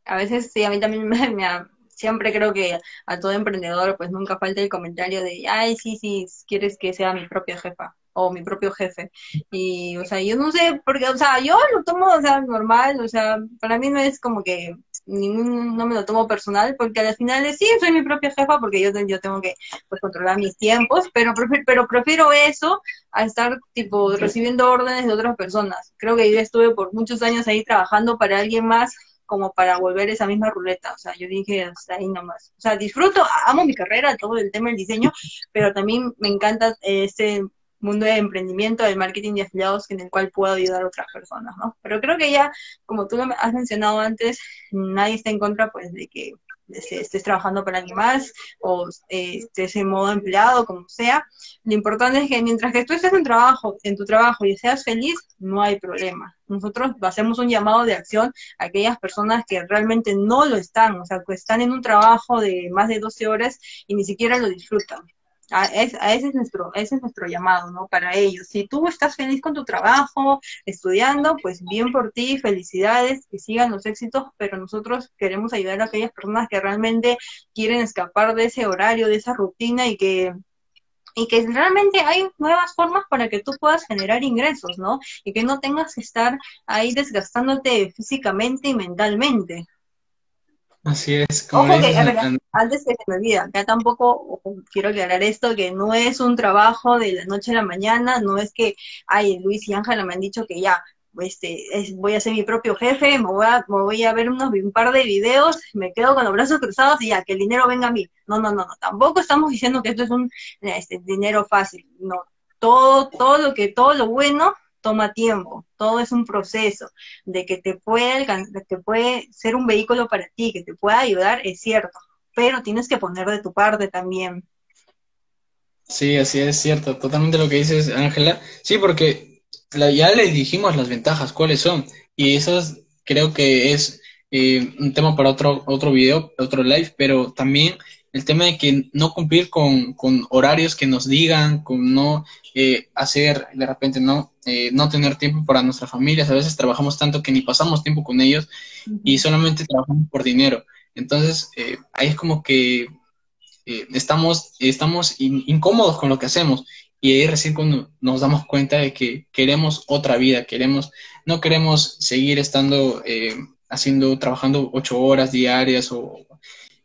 a veces sí, a mí también me, me siempre creo que a todo emprendedor pues nunca falta el comentario de, ay, sí, sí, quieres que sea mi propia jefa o mi propio jefe. Y, o sea, yo no sé, porque, o sea, yo lo tomo, o sea, normal, o sea, para mí no es como que ningún, no me lo tomo personal, porque al final es, sí, soy mi propia jefa, porque yo, yo tengo que, pues, controlar mis tiempos, pero, pero prefiero eso a estar, tipo, recibiendo órdenes de otras personas. Creo que yo estuve por muchos años ahí trabajando para alguien más como para volver esa misma ruleta. O sea, yo dije hasta ahí nomás. O sea, disfruto, amo mi carrera, todo el tema del diseño, pero también me encanta este mundo de emprendimiento, del marketing de afiliados en el cual puedo ayudar a otras personas, ¿no? Pero creo que ya, como tú has mencionado antes, nadie está en contra, pues, de que estés trabajando para alguien más o eh, estés en modo empleado, como sea. Lo importante es que mientras que tú estés en trabajo, en tu trabajo y seas feliz, no hay problema. Nosotros hacemos un llamado de acción a aquellas personas que realmente no lo están, o sea, que están en un trabajo de más de 12 horas y ni siquiera lo disfrutan. A, ese, es nuestro, ese es nuestro llamado, ¿no? Para ellos. Si tú estás feliz con tu trabajo, estudiando, pues bien por ti, felicidades, que sigan los éxitos, pero nosotros queremos ayudar a aquellas personas que realmente quieren escapar de ese horario, de esa rutina y que y que realmente hay nuevas formas para que tú puedas generar ingresos, ¿no? Y que no tengas que estar ahí desgastándote físicamente y mentalmente. Así es. Como Ojo que, antes que se me olvida, ya tampoco quiero aclarar esto, que no es un trabajo de la noche a la mañana, no es que, ay, Luis y Ángela me han dicho que ya, este, voy a ser mi propio jefe, me voy a, me voy a ver unos, un par de videos, me quedo con los brazos cruzados y ya, que el dinero venga a mí. No, no, no, no, tampoco estamos diciendo que esto es un este, dinero fácil, no. Todo, todo lo que, todo lo bueno toma tiempo, todo es un proceso, de que te puede, que puede ser un vehículo para ti, que te pueda ayudar, es cierto, pero tienes que poner de tu parte también. Sí, así es cierto, totalmente lo que dices, Ángela. Sí, porque ya le dijimos las ventajas, cuáles son, y esas creo que es eh, un tema para otro, otro video, otro live, pero también el tema de que no cumplir con, con horarios que nos digan, con no eh, hacer de repente no, eh, no tener tiempo para nuestras familias, a veces trabajamos tanto que ni pasamos tiempo con ellos y solamente trabajamos por dinero. Entonces, eh, ahí es como que estamos, estamos incómodos con lo que hacemos. Y ahí recién cuando nos damos cuenta de que queremos otra vida, queremos, no queremos seguir estando haciendo, trabajando ocho horas diarias o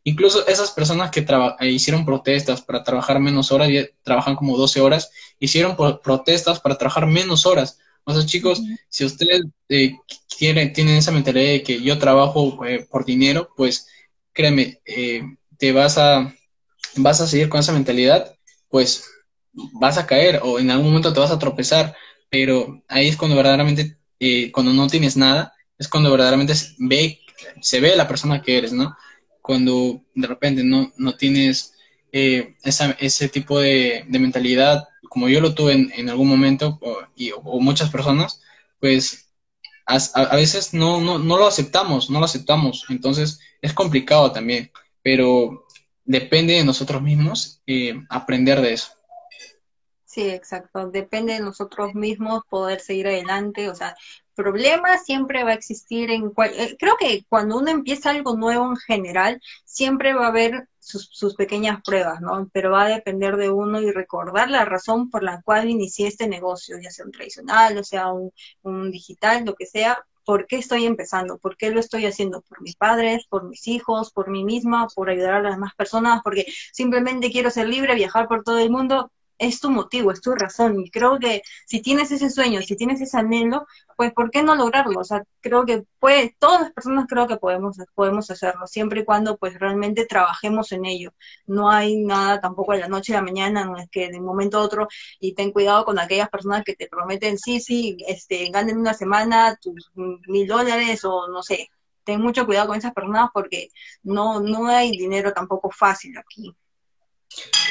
Incluso esas personas que eh, hicieron protestas para trabajar menos horas, y trabajan como 12 horas, hicieron protestas para trabajar menos horas. O sea, chicos, si ustedes eh, tienen, esa mentalidad de que yo trabajo eh, por dinero, pues créeme, te vas a, vas a seguir con esa mentalidad, pues vas a caer o en algún momento te vas a tropezar, pero ahí es cuando verdaderamente, cuando no tienes nada, es cuando verdaderamente ve, se ve la persona que eres, ¿no? Cuando de repente no, no tienes eh, ese tipo de, mentalidad, como yo lo tuve en, algún momento, o, y, o, muchas personas, pues a, veces no, no, no, lo aceptamos, no lo aceptamos. Entonces es complicado también, pero depende de nosotros mismos eh, aprender de eso. Sí, exacto. Depende de nosotros mismos poder seguir adelante. O sea, problema siempre va a existir en cual, eh, creo que cuando uno empieza algo nuevo en general, siempre va a haber sus, sus, pequeñas pruebas, ¿no? Pero va a depender de uno y recordar la razón por la cual inicié este negocio, ya sea un tradicional, o sea un, un digital, lo que sea, ¿por qué estoy empezando? ¿Por qué lo estoy haciendo? ¿Por mis padres? ¿Por mis hijos? ¿Por mí misma? ¿Por ayudar a las demás personas? Porque simplemente quiero ser libre, viajar por todo el mundo es tu motivo, es tu razón. Y creo que si tienes ese sueño, si tienes ese anhelo, pues ¿por qué no lograrlo? O sea, creo que puede, todas las personas creo que podemos, podemos hacerlo, siempre y cuando pues realmente trabajemos en ello. No hay nada tampoco de la noche a la mañana, no es que de un momento a otro, y ten cuidado con aquellas personas que te prometen, sí, sí, este, ganen una semana tus mil dólares o no sé. Ten mucho cuidado con esas personas porque no, no hay dinero tampoco fácil aquí.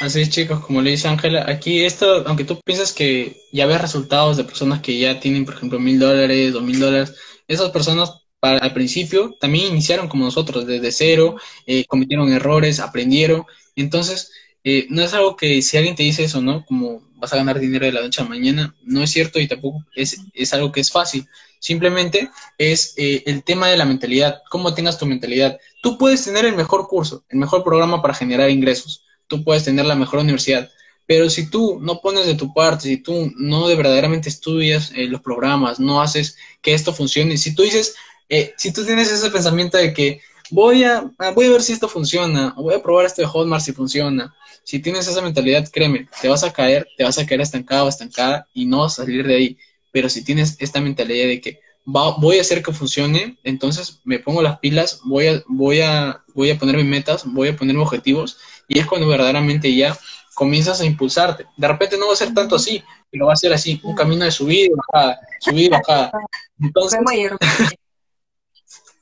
Así es, chicos, como le dice Ángela, aquí esto, aunque tú piensas que ya ves resultados de personas que ya tienen, por ejemplo, mil dólares, dos mil dólares, esas personas para, al principio también iniciaron como nosotros, desde cero, eh, cometieron errores, aprendieron. Entonces, eh, no es algo que si alguien te dice eso, ¿no? Como vas a ganar dinero de la noche a la mañana, no es cierto y tampoco es, algo que es fácil. Simplemente es eh, el tema de la mentalidad, cómo tengas tu mentalidad. Tú puedes tener el mejor curso, el mejor programa para generar ingresos tú puedes tener la mejor universidad. Pero si tú no pones de tu parte, si tú no de verdaderamente estudias eh, los programas, no haces que esto funcione, si tú dices, eh, si tú tienes ese pensamiento de que voy a, ah, voy a ver si esto funciona, voy a probar esto de Hotmart si funciona, si tienes esa mentalidad, créeme, te vas a caer, te vas a caer estancado estancada y no vas a salir de ahí. Pero si tienes esta mentalidad de que voy a hacer que funcione, entonces me pongo las pilas, voy a, voy a, voy a ponerme metas, voy a ponerme objetivos y es cuando verdaderamente ya comienzas a impulsarte. De repente no va a ser tanto así, pero va a ser así, un camino de subida y bajada, subida y bajada. Entonces,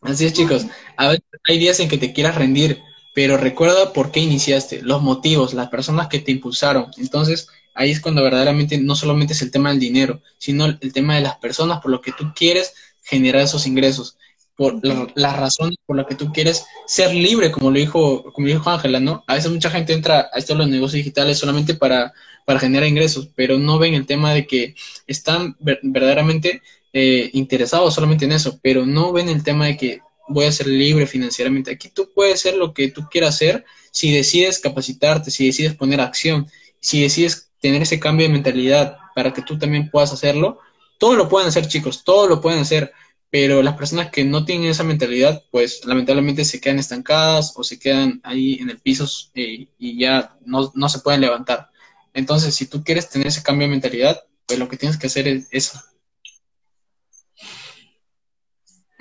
así es chicos, a veces hay días en que te quieras rendir, pero recuerda por qué iniciaste, los motivos, las personas que te impulsaron. Entonces, ahí es cuando verdaderamente no solamente es el tema del dinero, sino el tema de las personas por lo que tú quieres generar esos ingresos, por las razones por las que tú quieres ser libre, como lo dijo, como dijo Ángela, ¿no? A veces mucha gente entra a estos los negocios digitales solamente para, para generar ingresos, pero no ven el tema de que están verdaderamente eh, interesados solamente en eso, pero no ven el tema de que voy a ser libre financieramente. Aquí tú puedes ser lo que tú quieras hacer si decides capacitarte, si decides poner acción, si decides tener ese cambio de mentalidad para que tú también puedas hacerlo. Todo lo pueden hacer, chicos, todo lo pueden hacer, pero las personas que no tienen esa mentalidad, pues lamentablemente se quedan estancadas o se quedan ahí en el piso eh, y ya no, no, se pueden levantar. Entonces, si tú quieres tener ese cambio de mentalidad, pues lo que tienes que hacer es eso,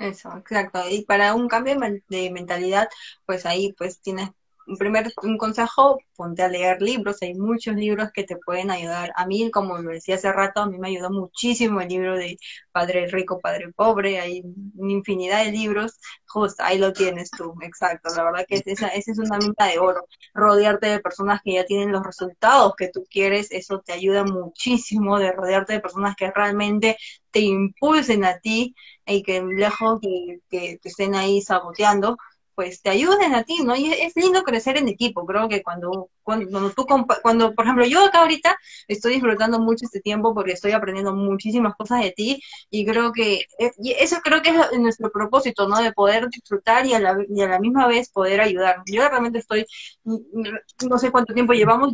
Eso, exacto. Y para un cambio de mentalidad, pues ahí pues tienes un primer un consejo, ponte a leer libros, hay muchos libros que te pueden ayudar. A mí, como lo decía hace rato, a mí me ayudó muchísimo el libro de Padre Rico, Padre Pobre, hay una infinidad de libros, justo ahí lo tienes tú, exacto. La verdad que esa, esa es una mina de oro. Rodearte de personas que ya tienen los resultados que tú quieres, eso te ayuda muchísimo de rodearte de personas que realmente te impulsen a ti y que lejos que, que te estén ahí saboteando pues te ayuden a ti, ¿no? Y es lindo crecer en equipo, creo que cuando, cuando, tú, cuando, por ejemplo, yo acá ahorita estoy disfrutando mucho este tiempo porque estoy aprendiendo muchísimas cosas de ti y creo que, eh, eso creo que es nuestro propósito, ¿no? De poder disfrutar y a la, y a la misma vez poder ayudar. Yo realmente estoy, no sé cuánto tiempo llevamos,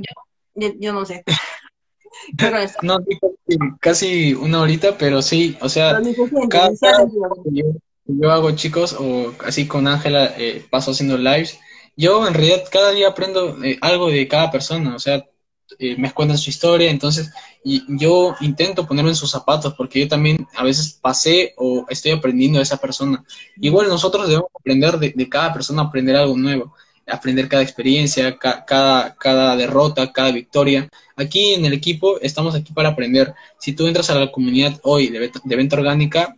yo, yo no sé. no, casi una horita, pero sí, o sea, cada, yo hago, chicos, o así con Ángela eh, paso haciendo lives, yo en realidad cada día aprendo eh, algo de cada persona, o sea, eh, me cuentan su historia, entonces y yo intento ponerme en sus zapatos porque yo también a veces pasé o estoy aprendiendo de esa persona. Igual nosotros debemos aprender de, cada persona, aprender algo nuevo, aprender cada experiencia, cada, cada derrota, cada victoria. Aquí en el equipo estamos aquí para aprender. Si tú entras a la comunidad hoy de, de venta orgánica,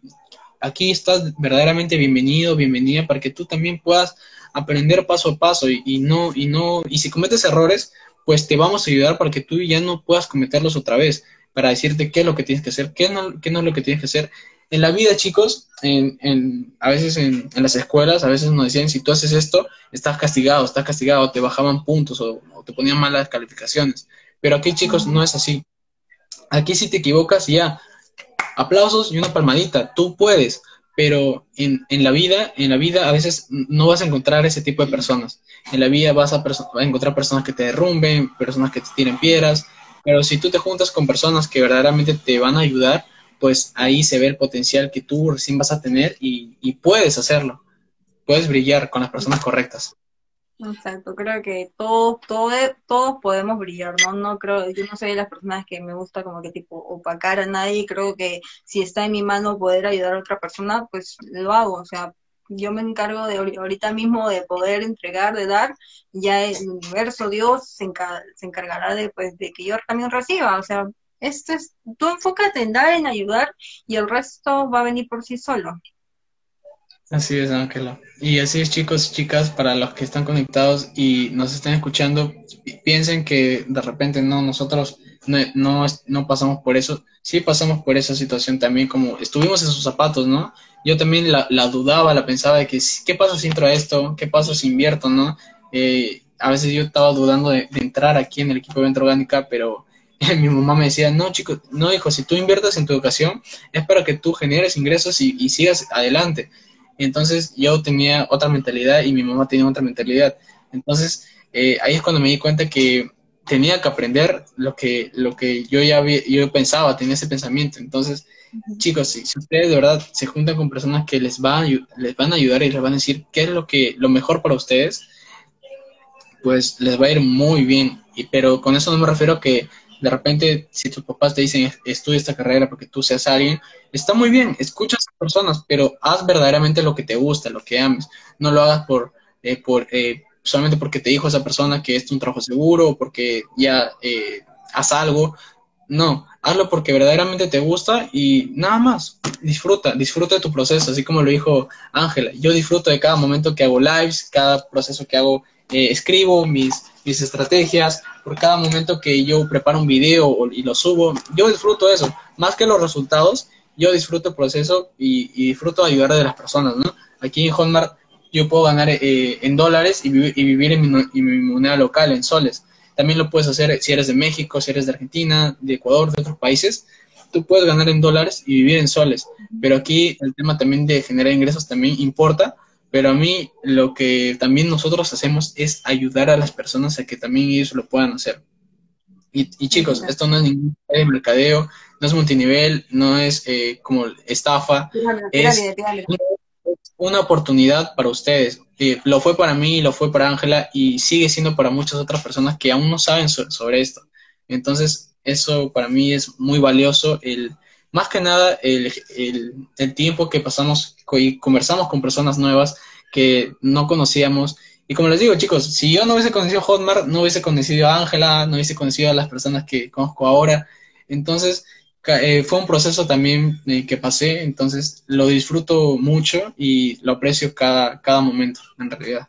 aquí estás verdaderamente bienvenido, bienvenida para que tú también puedas aprender paso a paso y, no, y no, y si cometes errores, pues te vamos a ayudar para que tú ya no puedas cometerlos otra vez, para decirte qué es lo que tienes que hacer, qué no, qué no es lo que tienes que hacer. En la vida, chicos, en, en, a veces en, en, las escuelas, a veces nos decían, si tú haces esto, estás castigado, estás castigado, te bajaban puntos o, o te ponían malas calificaciones. Pero aquí, chicos, no es así. Aquí si te equivocas, ya, aplausos y una palmadita, tú puedes, pero en, en, la vida, en la vida a veces no vas a encontrar ese tipo de personas. En la vida vas a, encontrar personas que te derrumben, personas que te tiren piedras, pero si tú te juntas con personas que verdaderamente te van a ayudar, pues ahí se ve el potencial que tú recién vas a tener y, y puedes hacerlo. Puedes brillar con las personas correctas. Exacto, creo que todos, todos, todos podemos brillar, ¿no? No creo, yo no soy de las personas que me gusta como que tipo opacar a nadie, creo que si está en mi mano poder ayudar a otra persona, pues lo hago, o sea, yo me encargo de ahorita mismo de poder entregar, de dar, ya el universo, Dios se, se encargará de, pues, de que yo también reciba, o sea, esto es, tú enfócate en dar, en ayudar y el resto va a venir por sí solo. Así es, Ángela. Y así es, chicos chicas, para los que están conectados y nos estén escuchando, piensen que de repente no, nosotros no, no, pasamos por eso. Sí pasamos por esa situación también, como estuvimos en sus zapatos, ¿no? Yo también la, dudaba, la pensaba de que, ¿qué pasa si entro a esto? ¿Qué pasa si invierto, no? Eh, a veces yo estaba dudando de, entrar aquí en el equipo de venta orgánica, pero mi mamá me decía, no, chicos, no, hijo, si tú inviertes en tu educación, es para que tú generes ingresos y sigas adelante entonces yo tenía otra mentalidad y mi mamá tenía otra mentalidad. Entonces eh, ahí es cuando me di cuenta que tenía que aprender lo que, lo que yo ya había, yo pensaba, tenía ese pensamiento. Entonces, chicos, si, ustedes de verdad se juntan con personas que les, va, les van a ayudar y les van a decir qué es lo, que, lo mejor para ustedes, pues les va a ir muy bien. Y, pero con eso no me refiero a que de repente, si tus papás te dicen estudia esta carrera porque tú seas alguien, está muy bien, escucha a esas personas, pero haz verdaderamente lo que te gusta, lo que ames. No lo hagas por, eh, por eh, solamente porque te dijo esa persona que es un trabajo seguro o porque ya eh, haz algo. No, hazlo porque verdaderamente te gusta y nada más. Disfruta, disfruta de tu proceso, así como lo dijo Ángela. Yo disfruto de cada momento que hago lives, cada proceso que hago, eh, escribo mis, mis estrategias, por cada momento que yo preparo un video y lo subo. Yo disfruto eso, más que los resultados, yo disfruto el proceso y, disfruto ayudar a las personas, ¿no? Aquí en Hotmart yo puedo ganar eh, en dólares y, vivir en mi, moneda local, en soles. También lo puedes hacer si eres de México, si eres de Argentina, de Ecuador, de otros países. Tú puedes ganar en dólares y vivir en soles. Pero aquí el tema también de generar ingresos también importa. Pero a mí lo que también nosotros hacemos es ayudar a las personas a que también ellos lo puedan hacer. Y, chicos, esto no es ningún mercadeo, no es multinivel, no es eh, como estafa, es una oportunidad para ustedes. lo fue para mí, lo fue para Ángela y sigue siendo para muchas otras personas que aún no saben sobre esto. Entonces, eso para mí es muy valioso. El, más que nada, el, el tiempo que pasamos y conversamos con personas nuevas que no conocíamos y como les digo, chicos, si yo no hubiese conocido a Hotmart, no hubiese conocido a Ángela, no hubiese conocido a las personas que conozco ahora. Entonces, eh, fue un proceso también eh, que pasé, entonces lo disfruto mucho y lo aprecio cada, cada momento, en realidad.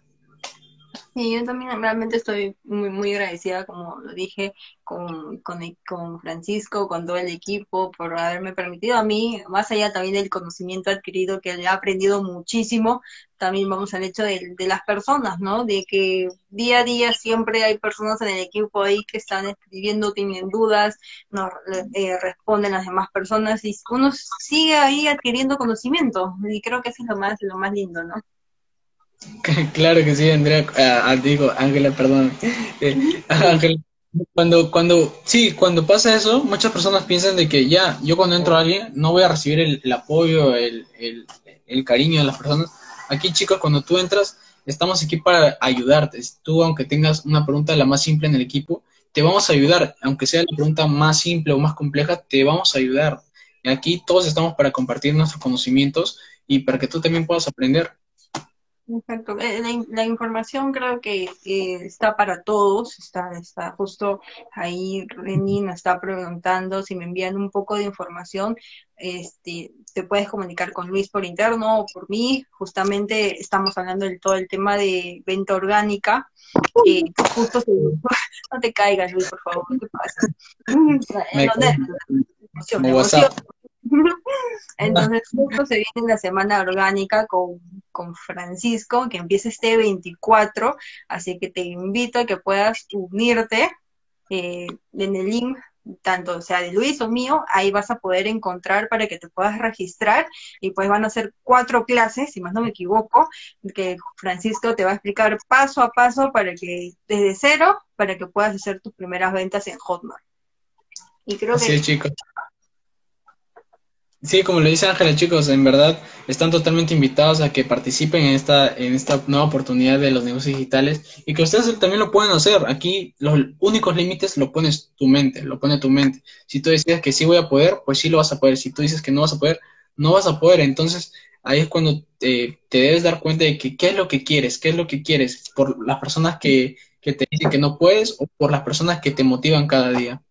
Sí, yo también realmente estoy muy, muy agradecida, como lo dije, con, con, con, Francisco, con todo el equipo, por haberme permitido a mí, más allá también del conocimiento adquirido, que he aprendido muchísimo, también vamos al hecho de, de, las personas, ¿no? De que día a día siempre hay personas en el equipo ahí que están escribiendo, tienen dudas, nos eh, responden las demás personas y uno sigue ahí adquiriendo conocimiento y creo que eso es lo más, lo más lindo, ¿no? Claro que sí, Andrea, ah, ah, digo, Ángela, perdón. Eh, Ángela, cuando, cuando, sí, cuando pasa eso, muchas personas piensan de que ya, yo cuando entro a alguien, no voy a recibir el, apoyo, el, el, cariño de las personas. Aquí, chicos, cuando tú entras, estamos aquí para ayudarte. Tú, aunque tengas una pregunta la más simple en el equipo, te vamos a ayudar. Aunque sea la pregunta más simple o más compleja, te vamos a ayudar. Aquí todos estamos para compartir nuestros conocimientos y para que tú también puedas aprender. Exacto. Eh, la, información creo que está para todos, está, está justo ahí Reni nos está preguntando si me envían un poco de información, este, te puedes comunicar con Luis por interno o por mí, justamente estamos hablando del todo el tema de venta orgánica, eh, justo no te caigas Luis, por favor, ¿qué pasa? Entonces, justo se viene la semana orgánica con, Francisco, que empieza este 24, así que te invito a que puedas unirte eh, en el link, tanto sea de Luis o mío, ahí vas a poder encontrar para que te puedas registrar y pues van a ser cuatro clases, si más no me equivoco, que Francisco te va a explicar paso a paso para que desde cero, para que puedas hacer tus primeras ventas en Hotmart. Y creo que... chicos. Sí, como le dice Ángela, chicos, en verdad están totalmente invitados a que participen en esta, en esta nueva oportunidad de los negocios digitales y que ustedes también lo pueden hacer. Aquí los únicos límites lo pones tu mente, lo pone tu mente. Si tú decides que sí voy a poder, pues sí lo vas a poder. Si tú dices que no vas a poder, no vas a poder. Entonces ahí es cuando te, te debes dar cuenta de que qué es lo que quieres, qué es lo que quieres por las personas que, que te dicen que no puedes o por las personas que te motivan cada día.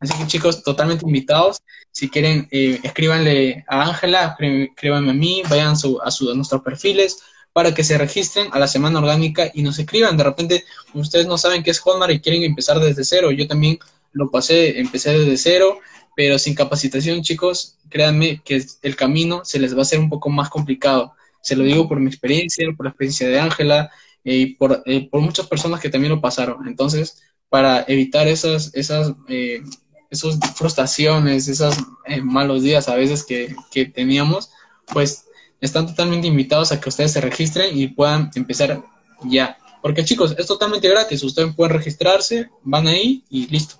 Así que chicos, totalmente invitados. Si quieren, eh, escríbanle a Ángela, escríbanme a mí, vayan su, a, su, nuestros perfiles para que se registren a la semana orgánica y nos escriban. De repente, ustedes no saben qué es Hotmart y quieren empezar desde cero. Yo también lo pasé, empecé desde cero, pero sin capacitación, chicos, créanme que el camino se les va a hacer un poco más complicado. Se lo digo por mi experiencia, por la experiencia de Ángela eh, y por, eh, por muchas personas que también lo pasaron. Entonces, para evitar esas, esas eh, esas frustraciones, esos eh, malos días a veces que, que teníamos, pues están totalmente invitados a que ustedes se registren y puedan empezar ya. Porque chicos, es totalmente gratis, ustedes pueden registrarse, van ahí y listo.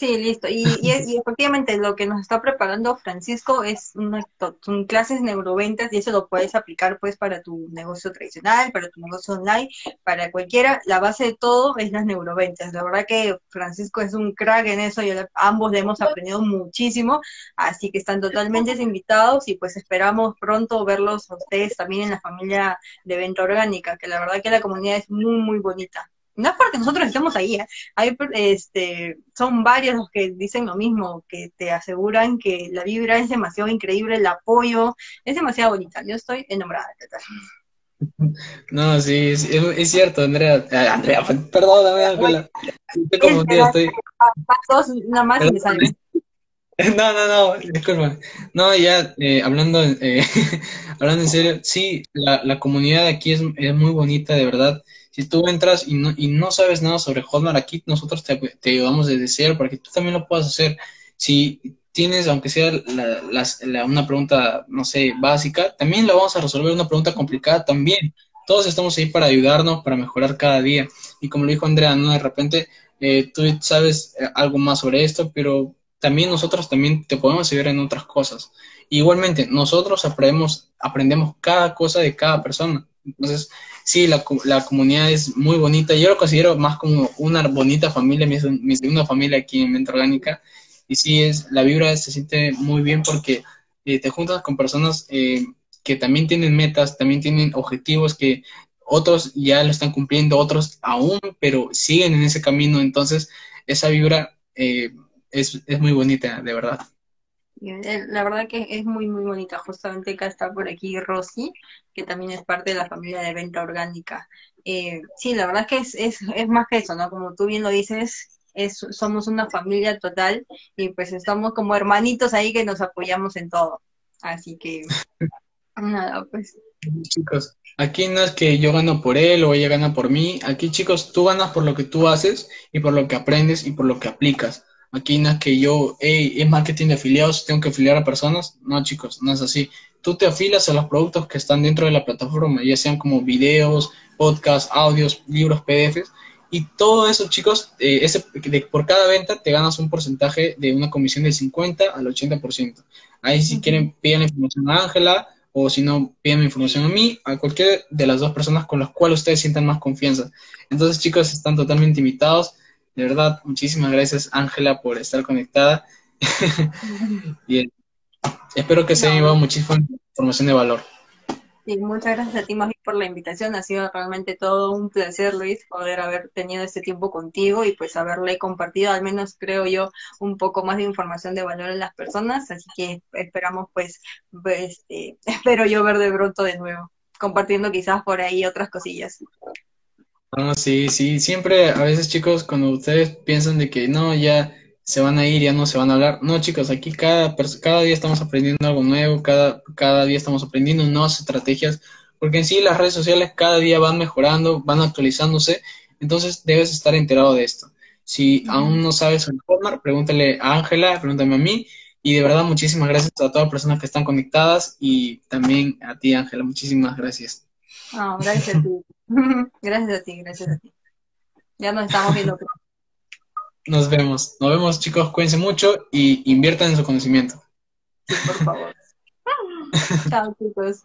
Sí, listo. Y, y, efectivamente lo que nos está preparando Francisco es una, son clases neuroventas y eso lo puedes aplicar pues para tu negocio tradicional, para tu negocio online, para cualquiera. La base de todo es las neuroventas. La verdad que Francisco es un crack en eso y ambos le hemos aprendido muchísimo, así que están totalmente invitados y pues esperamos pronto verlos a ustedes también en la familia de venta orgánica, que la verdad que la comunidad es muy, muy bonita. No es porque nosotros estemos ahí, ¿eh? Hay, este, son varios los que dicen lo mismo, que te aseguran que la vibra es demasiado increíble, el apoyo es demasiado bonita. Yo estoy enamorada de No, sí, es, es, cierto, Andrea. Ah, Andrea, perdóname, Ángela. Estoy estoy. Nada más me sale. No, no, no, disculpa. No, ya eh, hablando, eh, hablando en serio, sí, la, la comunidad aquí es, es muy bonita, de verdad si tú entras y no, y no sabes nada sobre Hotmart, aquí nosotros te, ayudamos desde cero para que tú también lo puedas hacer. Si tienes, aunque sea la, una pregunta, no sé, básica, también la vamos a resolver una pregunta complicada también. Todos estamos ahí para ayudarnos, para mejorar cada día. Y como lo dijo Andrea, ¿no? De repente eh, tú sabes eh, algo más sobre esto, pero también nosotros también te podemos ayudar en otras cosas. Igualmente, nosotros aprendemos, aprendemos cada cosa de cada persona. Entonces, sí, la, la, comunidad es muy bonita. Yo lo considero más como una bonita familia, mi, mi segunda familia aquí en Mente Orgánica. Y sí, es, la vibra se siente muy bien porque eh, te juntas con personas eh, que también tienen metas, también tienen objetivos que otros ya lo están cumpliendo, otros aún, pero siguen en ese camino. Entonces, esa vibra eh, es, es muy bonita, de verdad. Eh, la verdad que es muy, muy bonita. Justamente acá está por aquí Rosy, que también es parte de la familia de venta orgánica. Eh, sí, la verdad que es, es, es más que eso, ¿no? Como tú bien lo dices, es, somos una familia total y pues estamos como hermanitos ahí que nos apoyamos en todo. Así que, nada, pues. Chicos, aquí no es que yo gano por él o ella gana por mí. Aquí, chicos, tú ganas por lo que tú haces y por lo que aprendes y por lo que aplicas. Aquí no es que yo, hey, es marketing de afiliados, tengo que afiliar a personas. No, chicos, no es así. Tú te afilas a los productos que están dentro de la plataforma, ya sean como videos, podcasts, audios, libros, PDFs. Y todo eso, chicos, eh, ese, de, por cada venta te ganas un porcentaje de una comisión del 50 al 80%. Ahí si quieren, piden la información a Ángela o si no, piden información a mí, a cualquier de las dos personas con las cuales ustedes sientan más confianza. Entonces, chicos, están totalmente invitados. De verdad, muchísimas gracias Ángela por estar conectada. y espero que se haya llevado muchísima información de valor. Sí, muchas gracias a ti, más por la invitación. Ha sido realmente todo un placer, Luis, poder haber tenido este tiempo contigo y pues haberle compartido, al menos creo yo, un poco más de información de valor en las personas. Así que esperamos, pues, pues eh, espero yo ver de pronto de nuevo, compartiendo quizás por ahí otras cosillas. No, sí, sí, siempre a veces chicos, cuando ustedes piensan de que no, ya se van a ir, ya no se van a hablar, no chicos, aquí cada, cada día estamos aprendiendo algo nuevo, cada, cada día estamos aprendiendo nuevas estrategias, porque en sí las redes sociales cada día van mejorando, van actualizándose, entonces debes estar enterado de esto. Si aún no sabes sobre Hotmart, pregúntale a Ángela, pregúntame a mí, y de verdad muchísimas gracias a todas las personas que están conectadas y también a ti Ángela, muchísimas gracias. No, gracias a ti. gracias a ti, gracias a ti. Ya nos estamos viendo. Nos vemos. Nos vemos, chicos. Cuídense mucho y inviertan en su conocimiento. Sí, por favor. Chao, chicos.